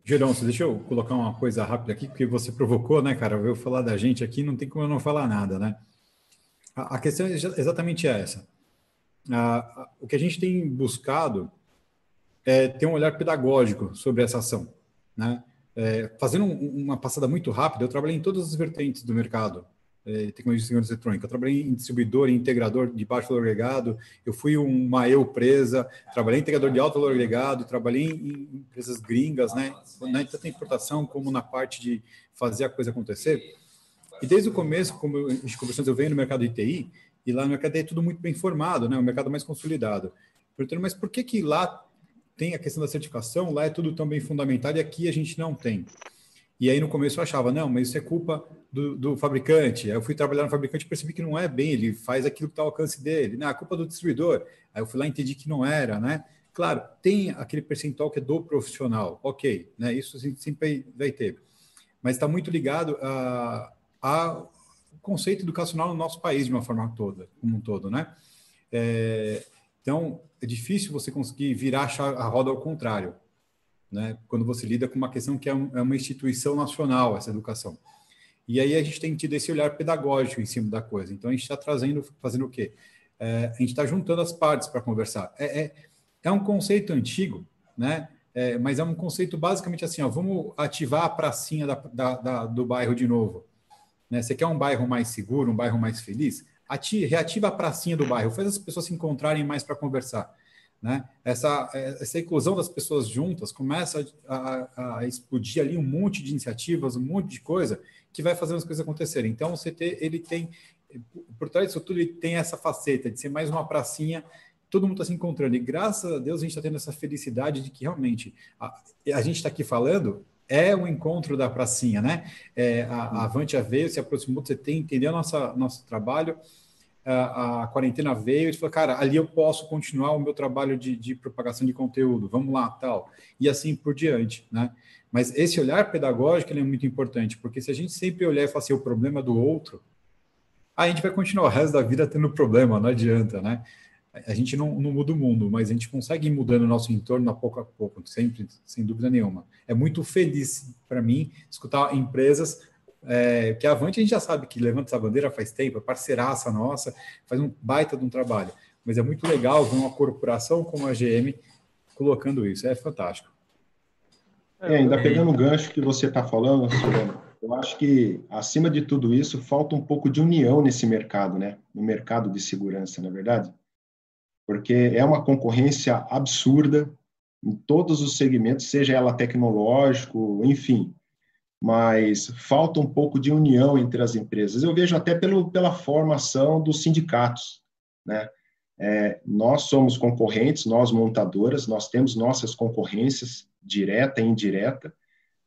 Gerôncio, deixa eu colocar uma coisa rápida aqui, porque você provocou, né, cara? Eu falar da gente aqui, não tem como eu não falar nada, né? A, a questão é exatamente essa. A, o que a gente tem buscado é ter um olhar pedagógico sobre essa ação, né? É, fazendo um, uma passada muito rápida, eu trabalhei em todas as vertentes do mercado, é, tecnologia de segurança eletrônica. Eu trabalhei em distribuidor e integrador de baixo valor agregado, eu fui uma eu presa, trabalhei em integrador de alto valor agregado, trabalhei em empresas gringas, né, na tanto importação como na parte de fazer a coisa acontecer. E desde o começo, como a gente conversou, eu venho no mercado de TI, e lá no mercado é tudo muito bem formado, né, o mercado mais consolidado. Portanto, mas por que que lá tem a questão da certificação, lá é tudo tão bem fundamentado e aqui a gente não tem? E aí no começo eu achava, não, mas isso é culpa do, do fabricante. Aí eu fui trabalhar no fabricante e percebi que não é bem, ele faz aquilo que está ao alcance dele. Não, é culpa do distribuidor. Aí eu fui lá e entendi que não era, né? Claro, tem aquele percentual que é do profissional, ok, né? Isso sempre vai ter. Mas está muito ligado a, a conceito educacional no nosso país de uma forma toda, como um todo, né? É, então, é difícil você conseguir virar a roda ao contrário, né? Quando você lida com uma questão que é, um, é uma instituição nacional, essa educação. E aí a gente tem tido esse olhar pedagógico em cima da coisa. Então a gente está trazendo, fazendo o quê? É, a gente está juntando as partes para conversar. É, é, é, um conceito antigo, né? É, mas é um conceito basicamente assim: ó, vamos ativar a pracinha da, da, da, do bairro de novo. Né? Você quer um bairro mais seguro, um bairro mais feliz? Ati, reativa a pracinha do bairro, faz as pessoas se encontrarem mais para conversar. Né? Essa, essa inclusão das pessoas juntas começa a, a, a explodir ali um monte de iniciativas, um monte de coisa, que vai fazendo as coisas acontecerem. Então, o CT, ele tem, por trás disso tudo, ele tem essa faceta de ser mais uma pracinha, todo mundo está se encontrando. E graças a Deus a gente está tendo essa felicidade de que realmente a, a gente está aqui falando é o encontro da pracinha, né? É, a, a veio, se aproximou você tem entendeu nossa, nosso trabalho, a, a, quarentena veio e falou, cara, ali eu posso continuar o meu trabalho de, de propagação de conteúdo, vamos lá, tal. E assim por diante, né? Mas esse olhar pedagógico é muito importante, porque se a gente sempre olhar e falar assim, o problema do outro, a gente vai continuar o resto da vida tendo problema, não adianta, né? A gente não, não muda o mundo, mas a gente consegue ir mudando o nosso entorno a pouco a pouco, sempre, sem dúvida nenhuma. É muito feliz para mim escutar empresas é, que a Avante a gente já sabe que levanta essa bandeira faz tempo, é parceiraça nossa, faz um baita de um trabalho. Mas é muito legal ver uma corporação como a GM colocando isso, é fantástico. É, ainda pegando o gancho que você está falando, eu acho que, acima de tudo isso, falta um pouco de união nesse mercado, né? No mercado de segurança, na é verdade? Porque é uma concorrência absurda em todos os segmentos, seja ela tecnológico, enfim. Mas falta um pouco de união entre as empresas. Eu vejo até pelo, pela formação dos sindicatos, né? É, nós somos concorrentes, nós montadoras, nós temos nossas concorrências, direta e indireta,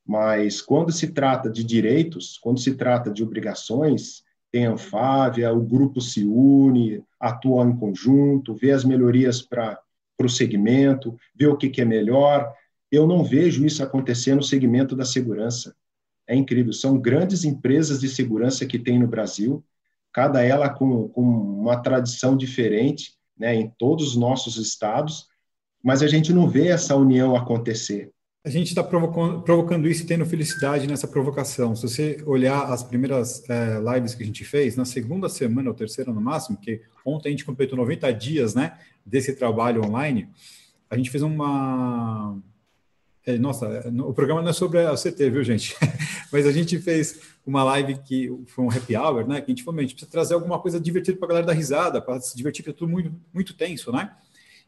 mas quando se trata de direitos, quando se trata de obrigações, tem a Anfávia, o grupo se une, atua em conjunto, vê as melhorias para o segmento, vê o que, que é melhor. Eu não vejo isso acontecer no segmento da segurança. É incrível, são grandes empresas de segurança que tem no Brasil, cada ela com, com uma tradição diferente, né, em todos os nossos estados, mas a gente não vê essa união acontecer. A gente está provocando, provocando, isso e tendo felicidade nessa provocação. Se você olhar as primeiras é, lives que a gente fez, na segunda semana ou terceira no máximo, que ontem a gente completou 90 dias né, desse trabalho online, a gente fez uma. É, nossa, o programa não é sobre a CT, viu, gente? Mas a gente fez uma live que foi um happy hour, né? Que a gente falou, a gente precisa trazer alguma coisa divertida para a galera dar risada, para se divertir, porque é tudo muito, muito tenso, né?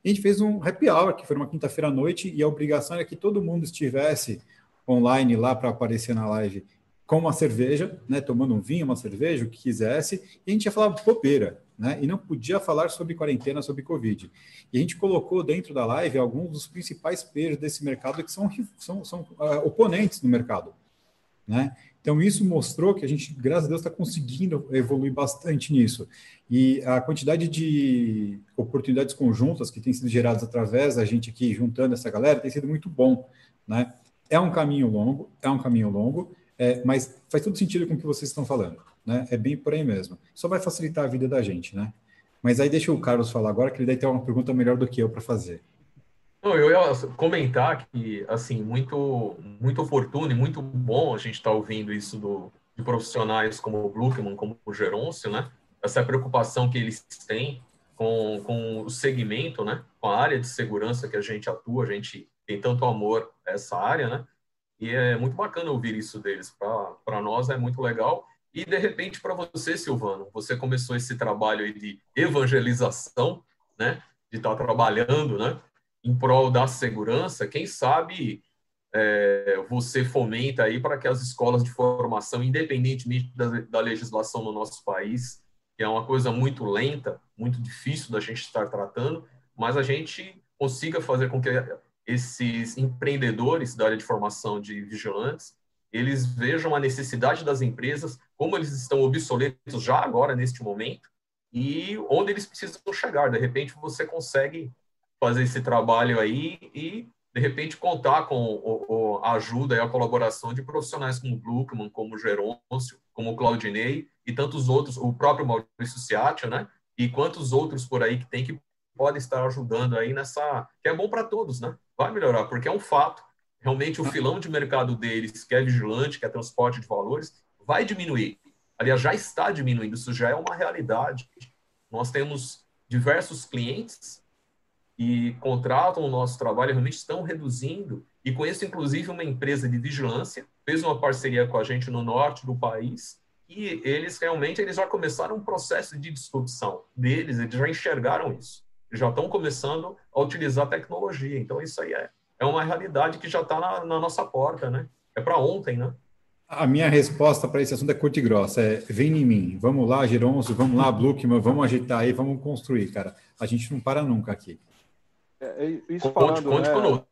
E a gente fez um happy hour, que foi uma quinta-feira à noite, e a obrigação era que todo mundo estivesse online lá para aparecer na live com uma cerveja, né, tomando um vinho, uma cerveja, o que quisesse, e a gente ia falar bobeira, né, e não podia falar sobre quarentena, sobre Covid. E a gente colocou dentro da live alguns dos principais players desse mercado que são, são, são uh, oponentes no mercado, né? Então, isso mostrou que a gente, graças a Deus, está conseguindo evoluir bastante nisso. E a quantidade de oportunidades conjuntas que têm sido geradas através da gente aqui juntando essa galera tem sido muito bom, né? É um caminho longo, é um caminho longo, é, mas faz todo sentido com o que vocês estão falando, né? É bem por aí mesmo. Só vai facilitar a vida da gente, né? Mas aí deixa o Carlos falar agora, que ele deve ter uma pergunta melhor do que eu para fazer. Eu ia comentar que, assim, muito, muito oportuno e muito bom a gente estar tá ouvindo isso do, de profissionais como o Bluckman, como o Geroncio, né? Essa preocupação que eles têm com, com o segmento, né? Com a área de segurança que a gente atua, a gente tem tanto amor a essa área, né? E é muito bacana ouvir isso deles. Para nós é muito legal. E, de repente, para você, Silvano, você começou esse trabalho aí de evangelização, né? De estar tá trabalhando, né? Em prol da segurança. Quem sabe é, você fomenta aí para que as escolas de formação, independentemente da, da legislação no nosso país, que é uma coisa muito lenta, muito difícil da gente estar tratando, mas a gente consiga fazer com que esses empreendedores da área de formação de vigilantes, eles vejam a necessidade das empresas, como eles estão obsoletos já agora, neste momento, e onde eles precisam chegar. De repente, você consegue fazer esse trabalho aí e, de repente, contar com a ajuda e a colaboração de profissionais como o Gluckman, como o Gerôncio, como o Claudinei e tantos outros, o próprio Maurício Ciatio, né? E quantos outros por aí que tem que podem estar ajudando aí nessa. que é bom para todos, né? Vai melhorar, porque é um fato. Realmente, o filão de mercado deles, que é vigilante, que é transporte de valores, vai diminuir. Aliás, já está diminuindo, isso já é uma realidade. Nós temos diversos clientes e contratam o nosso trabalho, realmente estão reduzindo. E isso, inclusive, uma empresa de vigilância fez uma parceria com a gente no norte do país e eles realmente eles já começaram um processo de disrupção deles, eles já enxergaram isso, já estão começando a utilizar tecnologia. Então, isso aí é, é uma realidade que já está na, na nossa porta, né? É para ontem, né? A minha resposta para esse assunto é curta e grossa. É, vem em mim. Vamos lá, Geronso, vamos lá, Bluckman, vamos agitar aí, vamos construir, cara. A gente não para nunca aqui. É, é isso falando, conte, conte né? conosco.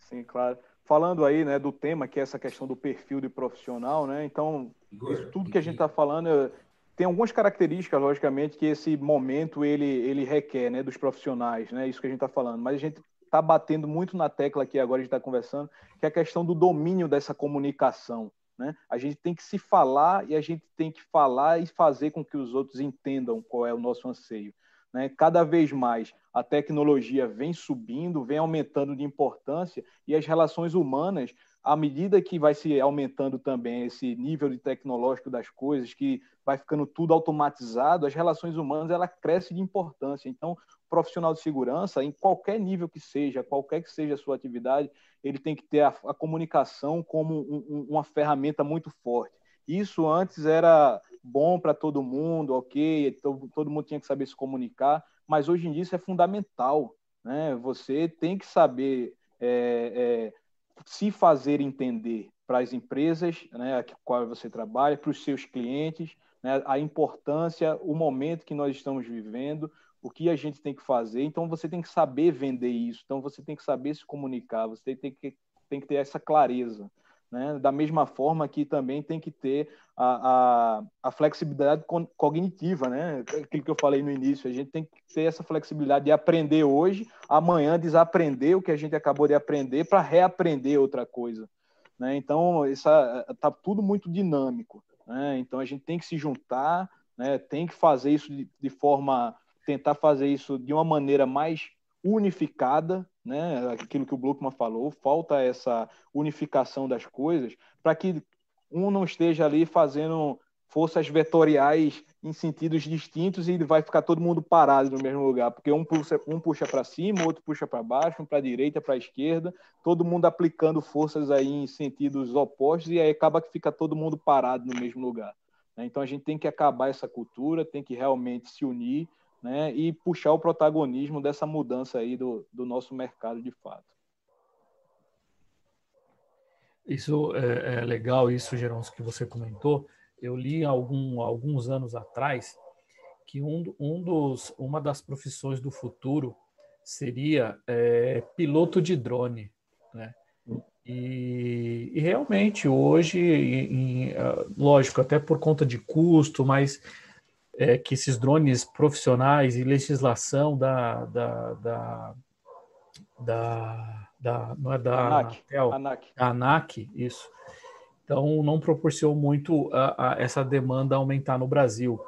Sim, claro. Falando aí, né, do tema que é essa questão do perfil de profissional, né? Então, isso tudo que a gente está falando tem algumas características, logicamente, que esse momento ele, ele requer, né, dos profissionais, né? Isso que a gente está falando. Mas a gente está batendo muito na tecla aqui agora, a gente está conversando, que é a questão do domínio dessa comunicação. Né? A gente tem que se falar e a gente tem que falar e fazer com que os outros entendam qual é o nosso anseio. Né? Cada vez mais a tecnologia vem subindo, vem aumentando de importância e as relações humanas, à medida que vai se aumentando também esse nível de tecnológico das coisas, que vai ficando tudo automatizado, as relações humanas ela cresce de importância. Então, profissional de segurança, em qualquer nível que seja, qualquer que seja a sua atividade, ele tem que ter a, a comunicação como um, um, uma ferramenta muito forte. Isso antes era bom para todo mundo, ok, todo, todo mundo tinha que saber se comunicar, mas hoje em dia isso é fundamental. Né? Você tem que saber é, é, se fazer entender para as empresas, né, a qual você trabalha, para os seus clientes, né, a importância, o momento que nós estamos vivendo, o que a gente tem que fazer. Então você tem que saber vender isso, então você tem que saber se comunicar, você tem que, tem que ter essa clareza. Né? Da mesma forma que também tem que ter a, a, a, flexibilidade cognitiva, né? aquilo que eu falei no início, a gente tem que ter essa flexibilidade de aprender hoje, amanhã desaprender o que a gente acabou de aprender para reaprender outra coisa. Né? Então, está tudo muito dinâmico. Né? Então, a gente tem que se juntar, né? tem que fazer isso de, de forma, tentar fazer isso de uma maneira mais unificada, né? Aquilo que o Bluckman falou, falta essa unificação das coisas para que um não esteja ali fazendo forças vetoriais em sentidos distintos e vai ficar todo mundo parado no mesmo lugar, porque um puxa, um puxa para cima, outro puxa para baixo, um para a direita, para a esquerda, todo mundo aplicando forças aí em sentidos opostos e aí acaba que fica todo mundo parado no mesmo lugar. Né? Então a gente tem que acabar essa cultura, tem que realmente se unir né, e puxar o protagonismo dessa mudança aí do, do nosso mercado de fato. Isso é, é legal, isso, Gerons, que você comentou. Eu li algum, alguns anos atrás que um, um dos, uma das profissões do futuro seria é, piloto de drone, né? E, e realmente hoje, em, em, lógico, até por conta de custo, mas é, que esses drones profissionais e legislação da, da, da, da, da não é da ANAC, Anatel, ANAC. ANAC, isso. Então não propiciou muito a, a essa demanda aumentar no Brasil,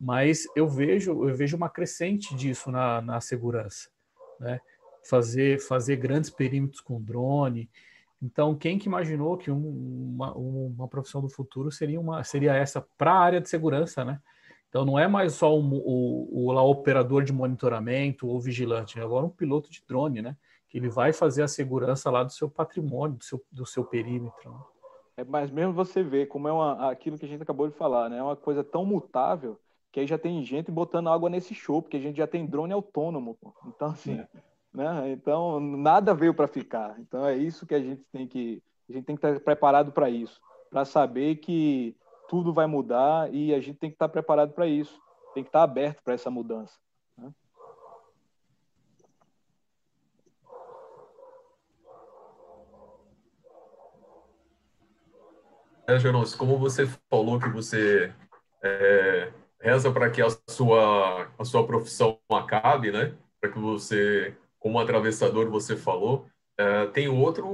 mas eu vejo eu vejo uma crescente disso na, na segurança, né? Fazer fazer grandes perímetros com drone. Então quem que imaginou que um, uma, uma profissão do futuro seria uma seria essa para a área de segurança, né? Então não é mais só o, o, o, o operador de monitoramento ou vigilante, é agora um piloto de drone, né? Que ele vai fazer a segurança lá do seu patrimônio, do seu, do seu perímetro. Né? É, mas mesmo você vê como é uma, aquilo que a gente acabou de falar, né? É uma coisa tão mutável que aí já tem gente botando água nesse show, porque a gente já tem drone autônomo. Pô. Então, assim, é. né? Então, nada veio para ficar. Então, é isso que a gente tem que. A gente tem que estar preparado para isso, para saber que tudo vai mudar e a gente tem que estar preparado para isso, tem que estar aberto para essa mudança. Né? É, Geroncio, como você falou que você é, reza para que a sua, a sua profissão acabe, né? Para que você, como atravessador, você falou, é, tem outro,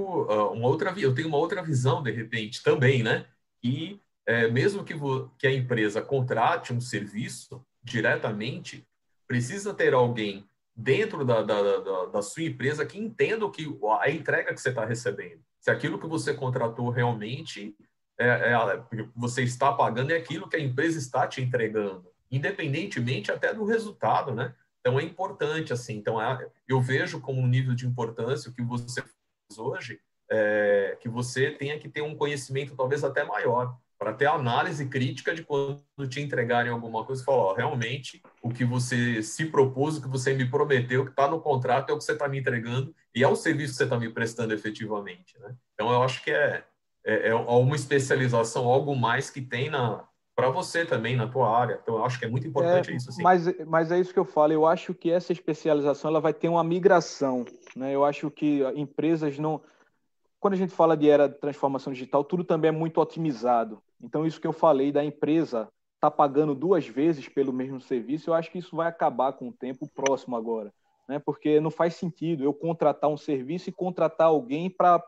uma outra, eu tenho uma outra visão de repente também, né? E é, mesmo que, que a empresa contrate um serviço diretamente, precisa ter alguém dentro da, da, da, da sua empresa que entenda que a entrega que você está recebendo. Se aquilo que você contratou realmente é, é, você está pagando é aquilo que a empresa está te entregando, independentemente até do resultado, né? Então é importante assim. Então é, eu vejo como um nível de importância o que você faz hoje, é, que você tenha que ter um conhecimento talvez até maior para ter análise crítica de quando te entregarem alguma coisa, falar, ó, realmente o que você se propôs, o que você me prometeu, que está no contrato, é o que você está me entregando e é o serviço que você está me prestando efetivamente. Né? Então, eu acho que é, é, é uma especialização, algo mais que tem na para você também, na tua área. Então, eu acho que é muito importante é, isso. Assim. Mas, mas é isso que eu falo. Eu acho que essa especialização ela vai ter uma migração. Né? Eu acho que empresas não quando a gente fala de era de transformação digital, tudo também é muito otimizado. Então, isso que eu falei da empresa tá pagando duas vezes pelo mesmo serviço, eu acho que isso vai acabar com o tempo próximo agora, né? Porque não faz sentido eu contratar um serviço e contratar alguém para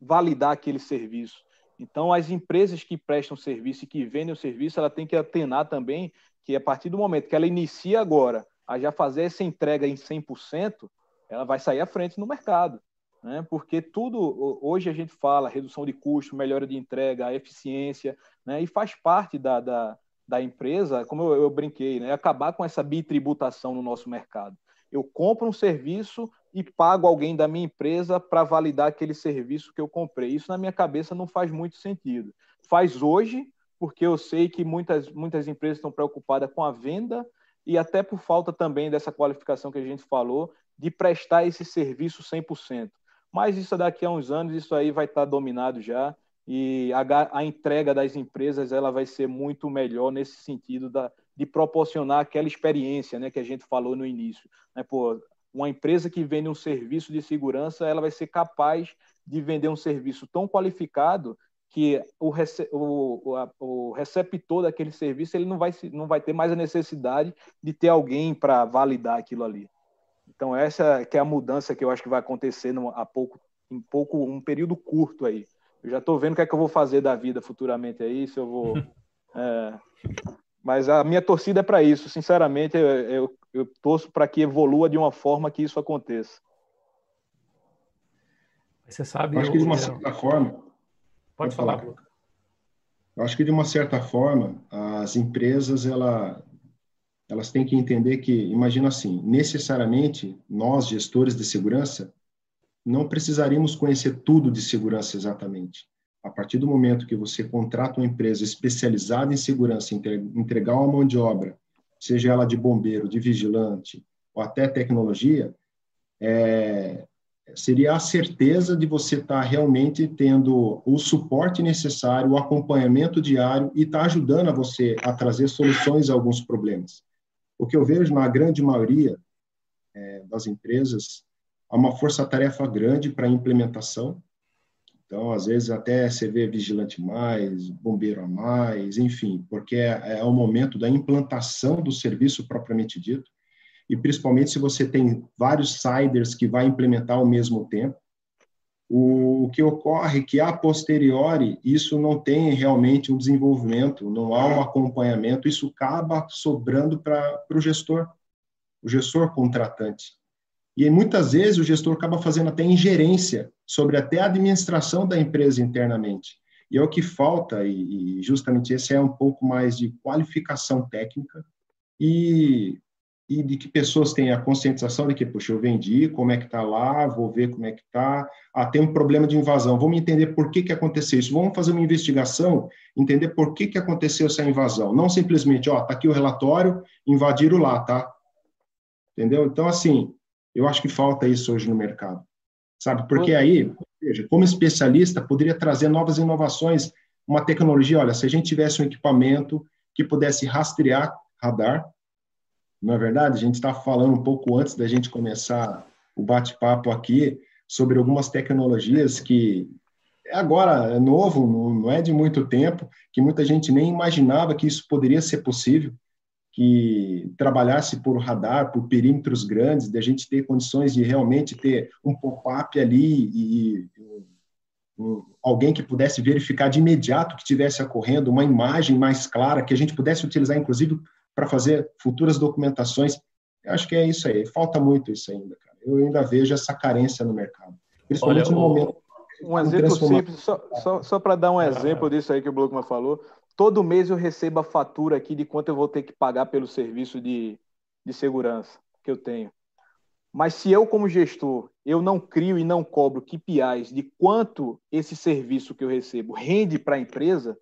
validar aquele serviço. Então, as empresas que prestam serviço e que vendem o serviço, ela tem que atenar também que a partir do momento que ela inicia agora a já fazer essa entrega em 100%, ela vai sair à frente no mercado né? porque tudo, hoje a gente fala redução de custo, melhora de entrega, eficiência, né? e faz parte da, da, da empresa, como eu, eu brinquei, né? acabar com essa bitributação no nosso mercado. Eu compro um serviço e pago alguém da minha empresa para validar aquele serviço que eu comprei. Isso na minha cabeça não faz muito sentido. Faz hoje, porque eu sei que muitas, muitas empresas estão preocupadas com a venda e até por falta também dessa qualificação que a gente falou, de prestar esse serviço 100%. Mas isso daqui a uns anos, isso aí vai estar dominado já e a, a entrega das empresas ela vai ser muito melhor nesse sentido da, de proporcionar aquela experiência né, que a gente falou no início. Né? Pô, uma empresa que vende um serviço de segurança, ela vai ser capaz de vender um serviço tão qualificado que o, rece o, o, o receptor daquele serviço ele não vai, não vai ter mais a necessidade de ter alguém para validar aquilo ali. Então essa que é a mudança que eu acho que vai acontecer no, a pouco, em pouco, um período curto aí. Eu já estou vendo o que é que eu vou fazer da vida futuramente aí, se eu vou. É, mas a minha torcida é para isso. Sinceramente, eu, eu, eu torço para que evolua de uma forma que isso aconteça. Você sabe. Eu acho que de uma certa forma. Pode, pode falar, falar. Eu acho que de uma certa forma as empresas ela elas têm que entender que, imagina assim, necessariamente nós, gestores de segurança, não precisaríamos conhecer tudo de segurança exatamente. A partir do momento que você contrata uma empresa especializada em segurança, entregar uma mão de obra, seja ela de bombeiro, de vigilante ou até tecnologia, é, seria a certeza de você estar tá realmente tendo o suporte necessário, o acompanhamento diário e estar tá ajudando a você a trazer soluções a alguns problemas. O que eu vejo na grande maioria é, das empresas, há uma força-tarefa grande para a implementação. Então, às vezes, até você vê vigilante mais, bombeiro a mais, enfim, porque é, é o momento da implantação do serviço propriamente dito. E principalmente se você tem vários siders que vai implementar ao mesmo tempo. O, que ocorre é que, a posteriori, isso não tem realmente um desenvolvimento, não há um acompanhamento, isso acaba sobrando para o gestor, o gestor contratante. E muitas vezes o gestor acaba fazendo até ingerência sobre até a administração da empresa internamente. E é o que falta, e, justamente esse é um pouco mais de qualificação técnica e e de que pessoas têm a conscientização de que, puxa, eu vendi, como é que está lá, vou ver como é que está, ah, tem um problema de invasão, vamos entender por que, que aconteceu isso, vamos fazer uma investigação, entender por que, que aconteceu essa invasão, não simplesmente, ó, está aqui o relatório, invadiram lá, tá? Entendeu? Então, assim, eu acho que falta isso hoje no mercado, sabe? Porque aí, veja, como especialista, poderia trazer novas inovações, uma tecnologia, olha, se a gente tivesse um equipamento que pudesse rastrear radar, não é verdade? A gente está falando um pouco antes da gente começar o bate-papo aqui sobre algumas tecnologias que agora é novo, não é de muito tempo, que muita gente nem imaginava que isso poderia ser possível, que trabalhasse por radar, por perímetros grandes, da gente ter condições de realmente ter um pop-up ali e alguém que pudesse verificar de imediato que estivesse ocorrendo, uma imagem mais clara, que a gente pudesse utilizar, inclusive, para fazer futuras documentações. Eu acho que é isso aí. Falta muito isso ainda, cara. Eu ainda vejo essa carência no mercado. Principalmente Olha, no momento. Um exemplo simples, só, só, só para dar um exemplo disso aí que o Blockman falou. Todo mês eu recebo a fatura aqui de quanto eu vou ter que pagar pelo serviço de, de segurança que eu tenho. Mas se eu, como gestor, eu não crio e não cobro KPIs de quanto esse serviço que eu recebo rende para a empresa,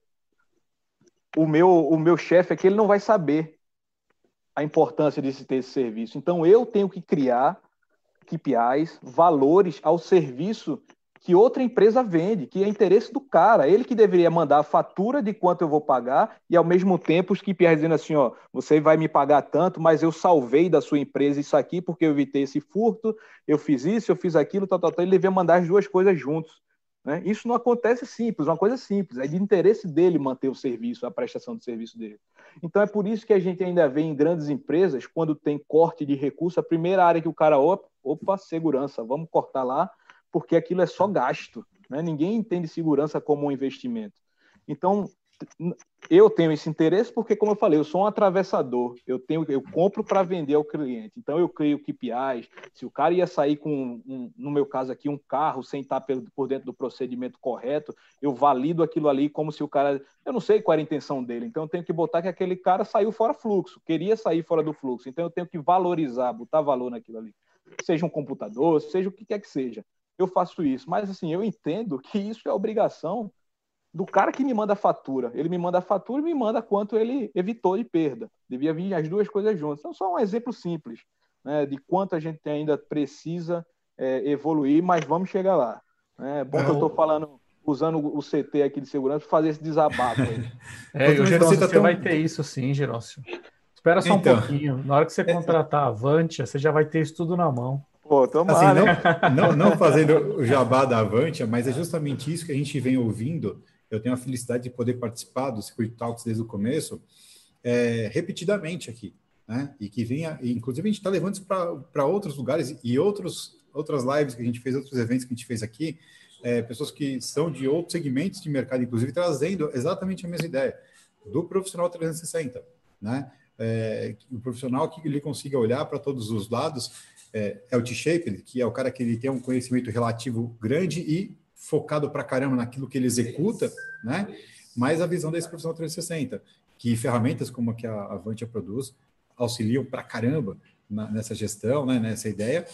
o meu, o meu chefe é que ele não vai saber a importância de se ter esse serviço. Então, eu tenho que criar KPIs, valores ao serviço que outra empresa vende, que é interesse do cara. Ele que deveria mandar a fatura de quanto eu vou pagar e, ao mesmo tempo, os KPIs dizendo assim: ó, você vai me pagar tanto, mas eu salvei da sua empresa isso aqui porque eu evitei esse furto, eu fiz isso, eu fiz aquilo, tal, tal, tal. Ele deveria mandar as duas coisas juntos. Né? Isso não acontece simples, uma coisa simples, é de interesse dele manter o serviço, a prestação do serviço dele. Então é por isso que a gente ainda vê em grandes empresas, quando tem corte de recurso, a primeira área que o cara, opa, segurança, vamos cortar lá, porque aquilo é só gasto. Né? Ninguém entende segurança como um investimento. Então, eu tenho esse interesse porque, como eu falei, eu sou um atravessador. Eu tenho, eu compro para vender ao cliente. Então eu crio KPIs. Se o cara ia sair com, um, no meu caso aqui, um carro sem estar por dentro do procedimento correto, eu valido aquilo ali como se o cara, eu não sei qual era a intenção dele. Então eu tenho que botar que aquele cara saiu fora fluxo, queria sair fora do fluxo. Então eu tenho que valorizar, botar valor naquilo ali. Seja um computador, seja o que quer que seja. Eu faço isso, mas assim, eu entendo que isso é obrigação do cara que me manda a fatura. Ele me manda a fatura e me manda quanto ele evitou de perda. Devia vir as duas coisas juntas. Então, só um exemplo simples né, de quanto a gente ainda precisa é, evoluir, mas vamos chegar lá. É bom é, que eu estou falando, usando o CT aqui de segurança para fazer esse desabafo aí. é, o Gerócio, você, tá tão... vai ter isso sim, Gerócio. Espera só então, um pouquinho. Na hora que você contratar a Avantia, você já vai ter isso tudo na mão. Pô, tomara, assim, não, não, não, fazendo o jabá da Avantia, mas é justamente isso que a gente vem ouvindo eu tenho a felicidade de poder participar do Security Talks desde o começo, é, repetidamente aqui, né? E que venha, inclusive a gente está levando isso para outros lugares e outros, outras lives que a gente fez, outros eventos que a gente fez aqui, é, pessoas que são de outros segmentos de mercado, inclusive trazendo exatamente a mesma ideia do profissional 360, né? É, o profissional que ele consiga olhar para todos os lados é, é o T-Shape, que é o cara que ele tem um conhecimento relativo grande e focado para caramba naquilo que ele executa, né? Mas a visão desse profissional 360, que ferramentas como a que a Avantia produz auxiliam para caramba na, nessa gestão, né? Nessa ideia.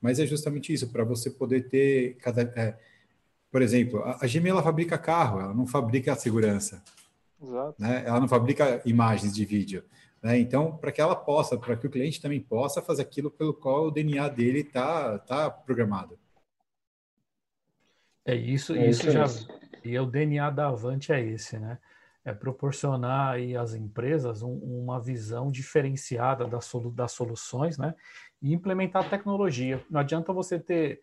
Mas é justamente isso, para você poder ter cada. É, por exemplo, a, a Gmail ela fabrica carro, ela não fabrica segurança. Exato. Né? Ela não fabrica imagens de vídeo. Né? Então, para que ela possa, para que o cliente também possa fazer aquilo pelo qual o DNA dele está tá programado. É isso, é isso, já. E o DNA da Avante é esse, né? É proporcionar aí às empresas um, uma visão diferenciada das, solu das soluções, né? E implementar tecnologia. Não adianta você ter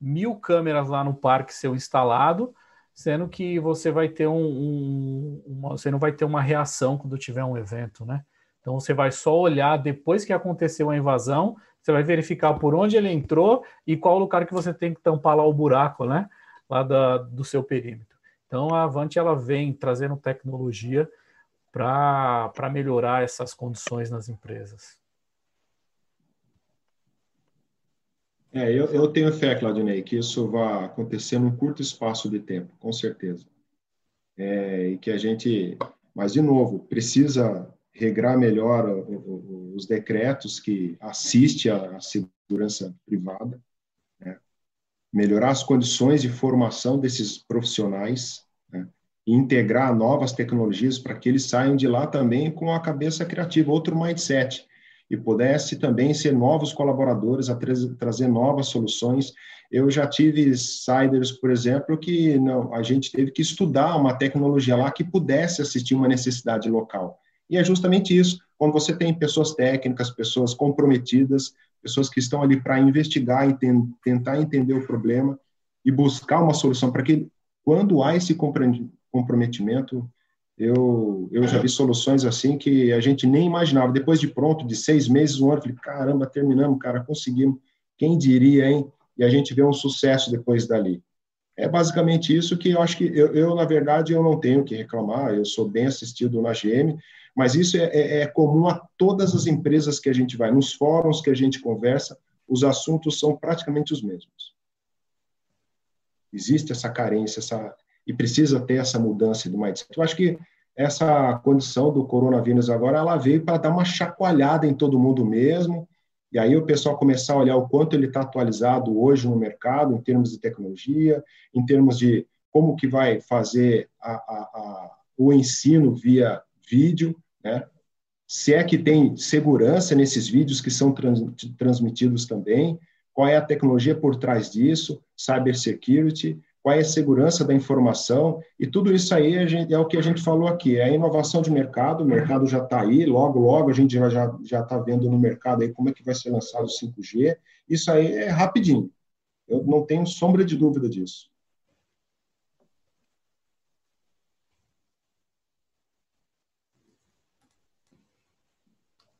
mil câmeras lá no parque seu instalado, sendo que você vai ter um, um uma, você não vai ter uma reação quando tiver um evento, né? Então você vai só olhar depois que aconteceu a invasão, você vai verificar por onde ele entrou e qual lugar que você tem que tampar lá o buraco, né? Lá da, do seu perímetro. Então, a Avante ela vem trazendo tecnologia para melhorar essas condições nas empresas. É, eu, eu tenho fé, Claudinei, que isso vai acontecer num curto espaço de tempo, com certeza. É, e que a gente, mas de novo, precisa regrar melhor os decretos que assiste à segurança privada? Melhorar as condições de formação desses profissionais né? e integrar novas tecnologias para que eles saiam de lá também com a cabeça criativa, outro mindset, e pudesse também ser novos colaboradores a trazer novas soluções. Eu já tive insiders, por exemplo, que não, a gente teve que estudar uma tecnologia lá que pudesse assistir uma necessidade local. E é justamente isso. Quando você tem pessoas técnicas, pessoas comprometidas, pessoas que estão ali para investigar e ten tentar entender o problema e buscar uma solução para que, quando há esse comprometimento, eu, eu já vi soluções assim que a gente nem imaginava. Depois de pronto, de seis meses, um ano, eu falei, caramba, terminamos, cara, conseguimos. Quem diria, hein? E a gente vê um sucesso depois dali. É basicamente isso que eu acho que eu, eu na verdade, eu não tenho que reclamar. Eu sou bem assistido na GM, mas isso é, é, é comum a todas as empresas que a gente vai, nos fóruns que a gente conversa, os assuntos são praticamente os mesmos. Existe essa carência, essa e precisa ter essa mudança do mindset. Eu acho que essa condição do coronavírus agora, ela veio para dar uma chacoalhada em todo mundo mesmo, e aí o pessoal começar a olhar o quanto ele está atualizado hoje no mercado, em termos de tecnologia, em termos de como que vai fazer a, a, a, o ensino via vídeo, né? se é que tem segurança nesses vídeos que são trans, transmitidos também, qual é a tecnologia por trás disso, cybersecurity, qual é a segurança da informação, e tudo isso aí gente, é o que a gente falou aqui, é a inovação de mercado, o mercado já está aí, logo, logo a gente já está vendo no mercado aí como é que vai ser lançado o 5G, isso aí é rapidinho, eu não tenho sombra de dúvida disso.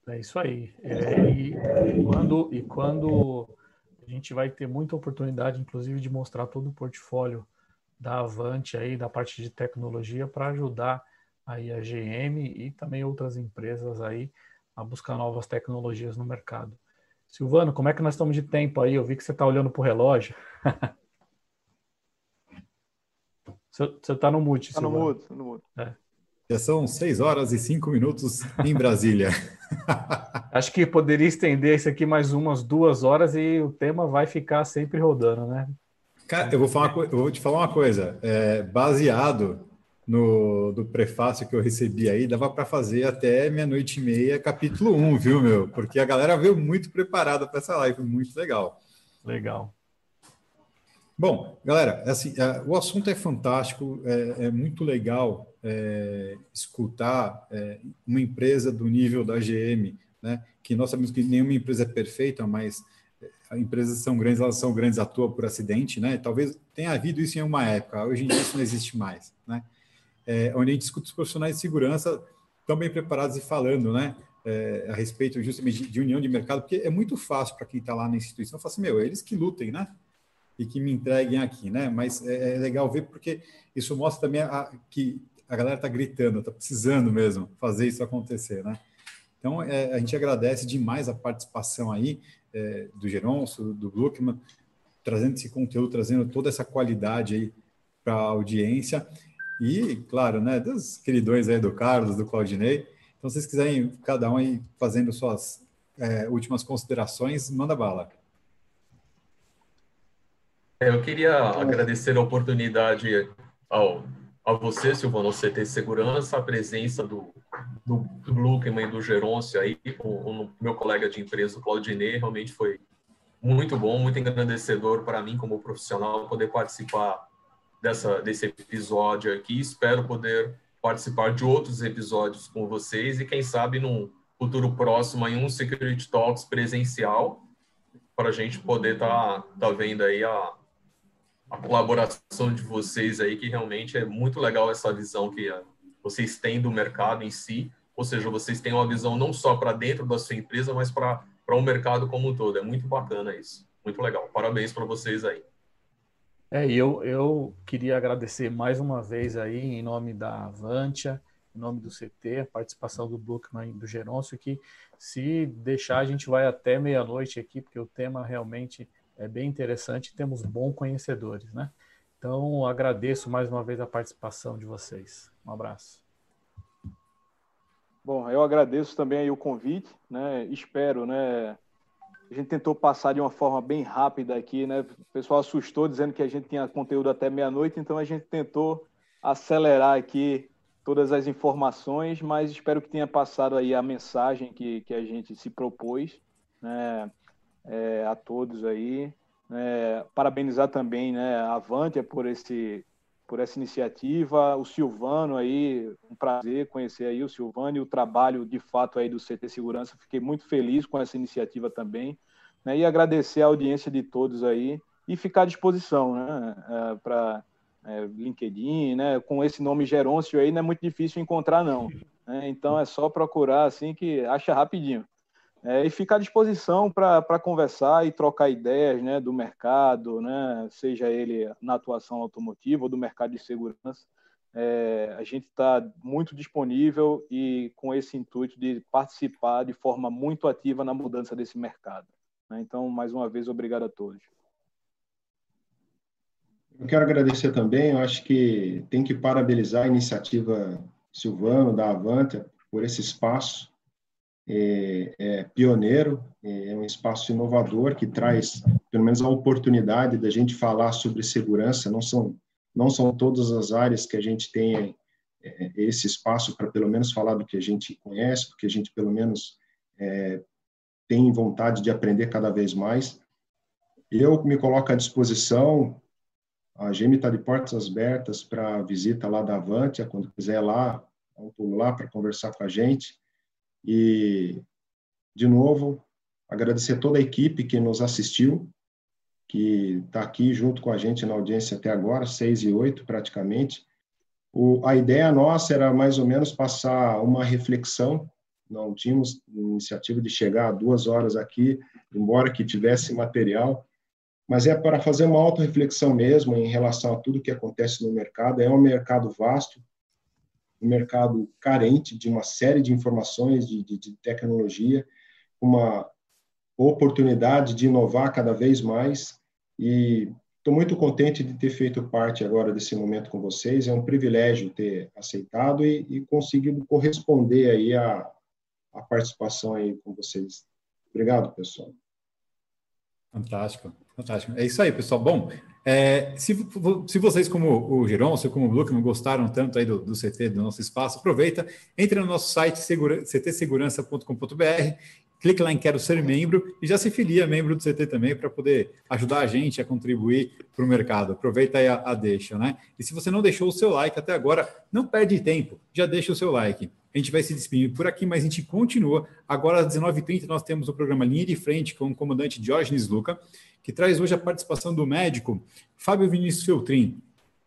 É isso aí. É, e, quando, e quando a gente vai ter muita oportunidade, inclusive, de mostrar todo o portfólio da Avante aí, da parte de tecnologia, para ajudar aí a GM e também outras empresas aí a buscar novas tecnologias no mercado. Silvano, como é que nós estamos de tempo aí? Eu vi que você está olhando para o relógio. você está no mute, Está no mute, no mute. É. Já são 6 horas e 5 minutos em Brasília. Acho que poderia estender isso aqui mais umas duas horas e o tema vai ficar sempre rodando, né? Cara, eu vou, falar eu vou te falar uma coisa. É, baseado no do prefácio que eu recebi aí, dava para fazer até meia-noite e meia, capítulo 1, viu, meu? Porque a galera veio muito preparada para essa live, muito legal. Legal. Bom, galera, assim, é, o assunto é fantástico, é, é muito legal é, escutar é, uma empresa do nível da GM, né? Que nós sabemos que nenhuma empresa é perfeita, mas é, empresas são grandes, elas são grandes à toa por acidente, né? Talvez tenha havido isso em uma época, hoje em dia isso não existe mais, né? É, onde a gente escuta os profissionais de segurança tão bem preparados e falando, né? É, a respeito justamente de, de, união de mercado, porque é muito fácil para quem está lá na instituição falar assim, meu, eles que lutem, né? E que me entreguem aqui, né? Mas é, é legal ver porque isso mostra também a, que a galera está gritando, está precisando mesmo fazer isso acontecer, né? Então, é, a gente agradece demais a participação aí é, do Geronço, do Gluckman, trazendo esse conteúdo, trazendo toda essa qualidade aí para a audiência. E, claro, né, dos queridões aí do Carlos, do Claudinei. Então, se vocês quiserem, cada um aí fazendo suas é, últimas considerações, manda bala. É, eu queria agradecer a oportunidade ao a você, Silvano, você ter segurança, a presença do, do, do Luckman e do Geroncio aí, com o meu colega de empresa, o Claudinei, realmente foi muito bom, muito engrandecedor para mim como profissional poder participar dessa, desse episódio aqui. Espero poder participar de outros episódios com vocês e quem sabe num futuro próximo em um Security Talks presencial para a gente poder estar tá, tá vendo aí a, a colaboração de vocês aí, que realmente é muito legal essa visão que uh, vocês têm do mercado em si, ou seja, vocês têm uma visão não só para dentro da sua empresa, mas para o um mercado como um todo. É muito bacana isso. Muito legal. Parabéns para vocês aí. É, eu, eu queria agradecer mais uma vez aí, em nome da Avantia, em nome do CT, a participação do Bookman e do Geroncio, que se deixar a gente vai até meia-noite aqui, porque o tema realmente é bem interessante e temos bons conhecedores, né? Então, agradeço mais uma vez a participação de vocês. Um abraço. Bom, eu agradeço também o convite, né? Espero, né, a gente tentou passar de uma forma bem rápida aqui, né? O pessoal assustou dizendo que a gente tinha conteúdo até meia-noite, então a gente tentou acelerar aqui todas as informações, mas espero que tenha passado aí a mensagem que, que a gente se propôs, né? É, a todos aí. É, parabenizar também né, a Avantia por esse por essa iniciativa, o Silvano aí, um prazer conhecer aí o Silvano e o trabalho de fato aí do CT Segurança. Fiquei muito feliz com essa iniciativa também, né? E agradecer a audiência de todos aí e ficar à disposição, né? É, Para é, LinkedIn, né? Com esse nome Gerôncio aí não é muito difícil encontrar não. Né? Então é só procurar assim que acha rapidinho. É, e fica à disposição para conversar e trocar ideias né, do mercado, né, seja ele na atuação automotiva ou do mercado de segurança. É, a gente está muito disponível e com esse intuito de participar de forma muito ativa na mudança desse mercado. Né? Então, mais uma vez, obrigado a todos. Eu quero agradecer também, eu acho que tem que parabenizar a iniciativa Silvano, da Avante, por esse espaço é, é pioneiro, é um espaço inovador que traz, pelo menos, a oportunidade da gente falar sobre segurança. Não são, não são todas as áreas que a gente tem é, esse espaço para, pelo menos, falar do que a gente conhece, porque a gente, pelo menos, é, tem vontade de aprender cada vez mais. Eu me coloco à disposição. A GM está de portas abertas para visita lá da Avantia, quando quiser lá, um pulo lá para conversar com a gente. E, de novo, agradecer toda a equipe que nos assistiu, que está aqui junto com a gente na audiência até agora, seis e oito praticamente. O, a ideia nossa era mais ou menos passar uma reflexão. Não tínhamos iniciativa de chegar a duas horas aqui, embora que tivesse material, mas é para fazer uma auto-reflexão mesmo em relação a tudo que acontece no mercado. É um mercado vasto, um mercado carente de uma série de informações, de, de, de tecnologia, uma oportunidade de inovar cada vez mais e estou muito contente de ter feito parte agora desse momento com vocês. É um privilégio ter aceitado e, e conseguido corresponder aí a, a participação aí com vocês. Obrigado, pessoal. Fantástico, fantástico. É isso aí, pessoal. Bom, é, se, se, vocês, como o Giron, ou como o Bluckman, gostaram tanto aí do, do, CT, do nosso espaço, aproveita, entre no nosso site segura, ctsegurança.com.br, clique lá em Quero Ser Membro e já se filia membro do CT também para poder ajudar a gente a contribuir para o mercado. Aproveita aí a, a deixa, né? E se você não deixou o seu like até agora, não perde tempo, já deixa o seu like. A gente vai se despedir por aqui, mas a gente continua. Agora, às 19h30, nós temos o programa Linha de Frente com o comandante Diógenes Luca, que traz hoje a participação do médico Fábio Vinícius Feltrin.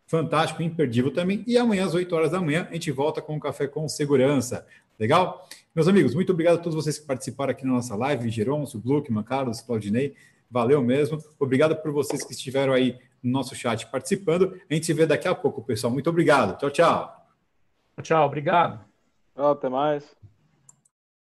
Fantástico, imperdível também. E amanhã, às 8 horas da manhã, a gente volta com o Café com Segurança. Legal? Meus amigos, muito obrigado a todos vocês que participaram aqui na nossa live. Geroncio, Gluckman, Carlos, Claudinei. Valeu mesmo. Obrigado por vocês que estiveram aí no nosso chat participando. A gente se vê daqui a pouco, pessoal. Muito obrigado. Tchau, tchau. Tchau, obrigado. Até mais.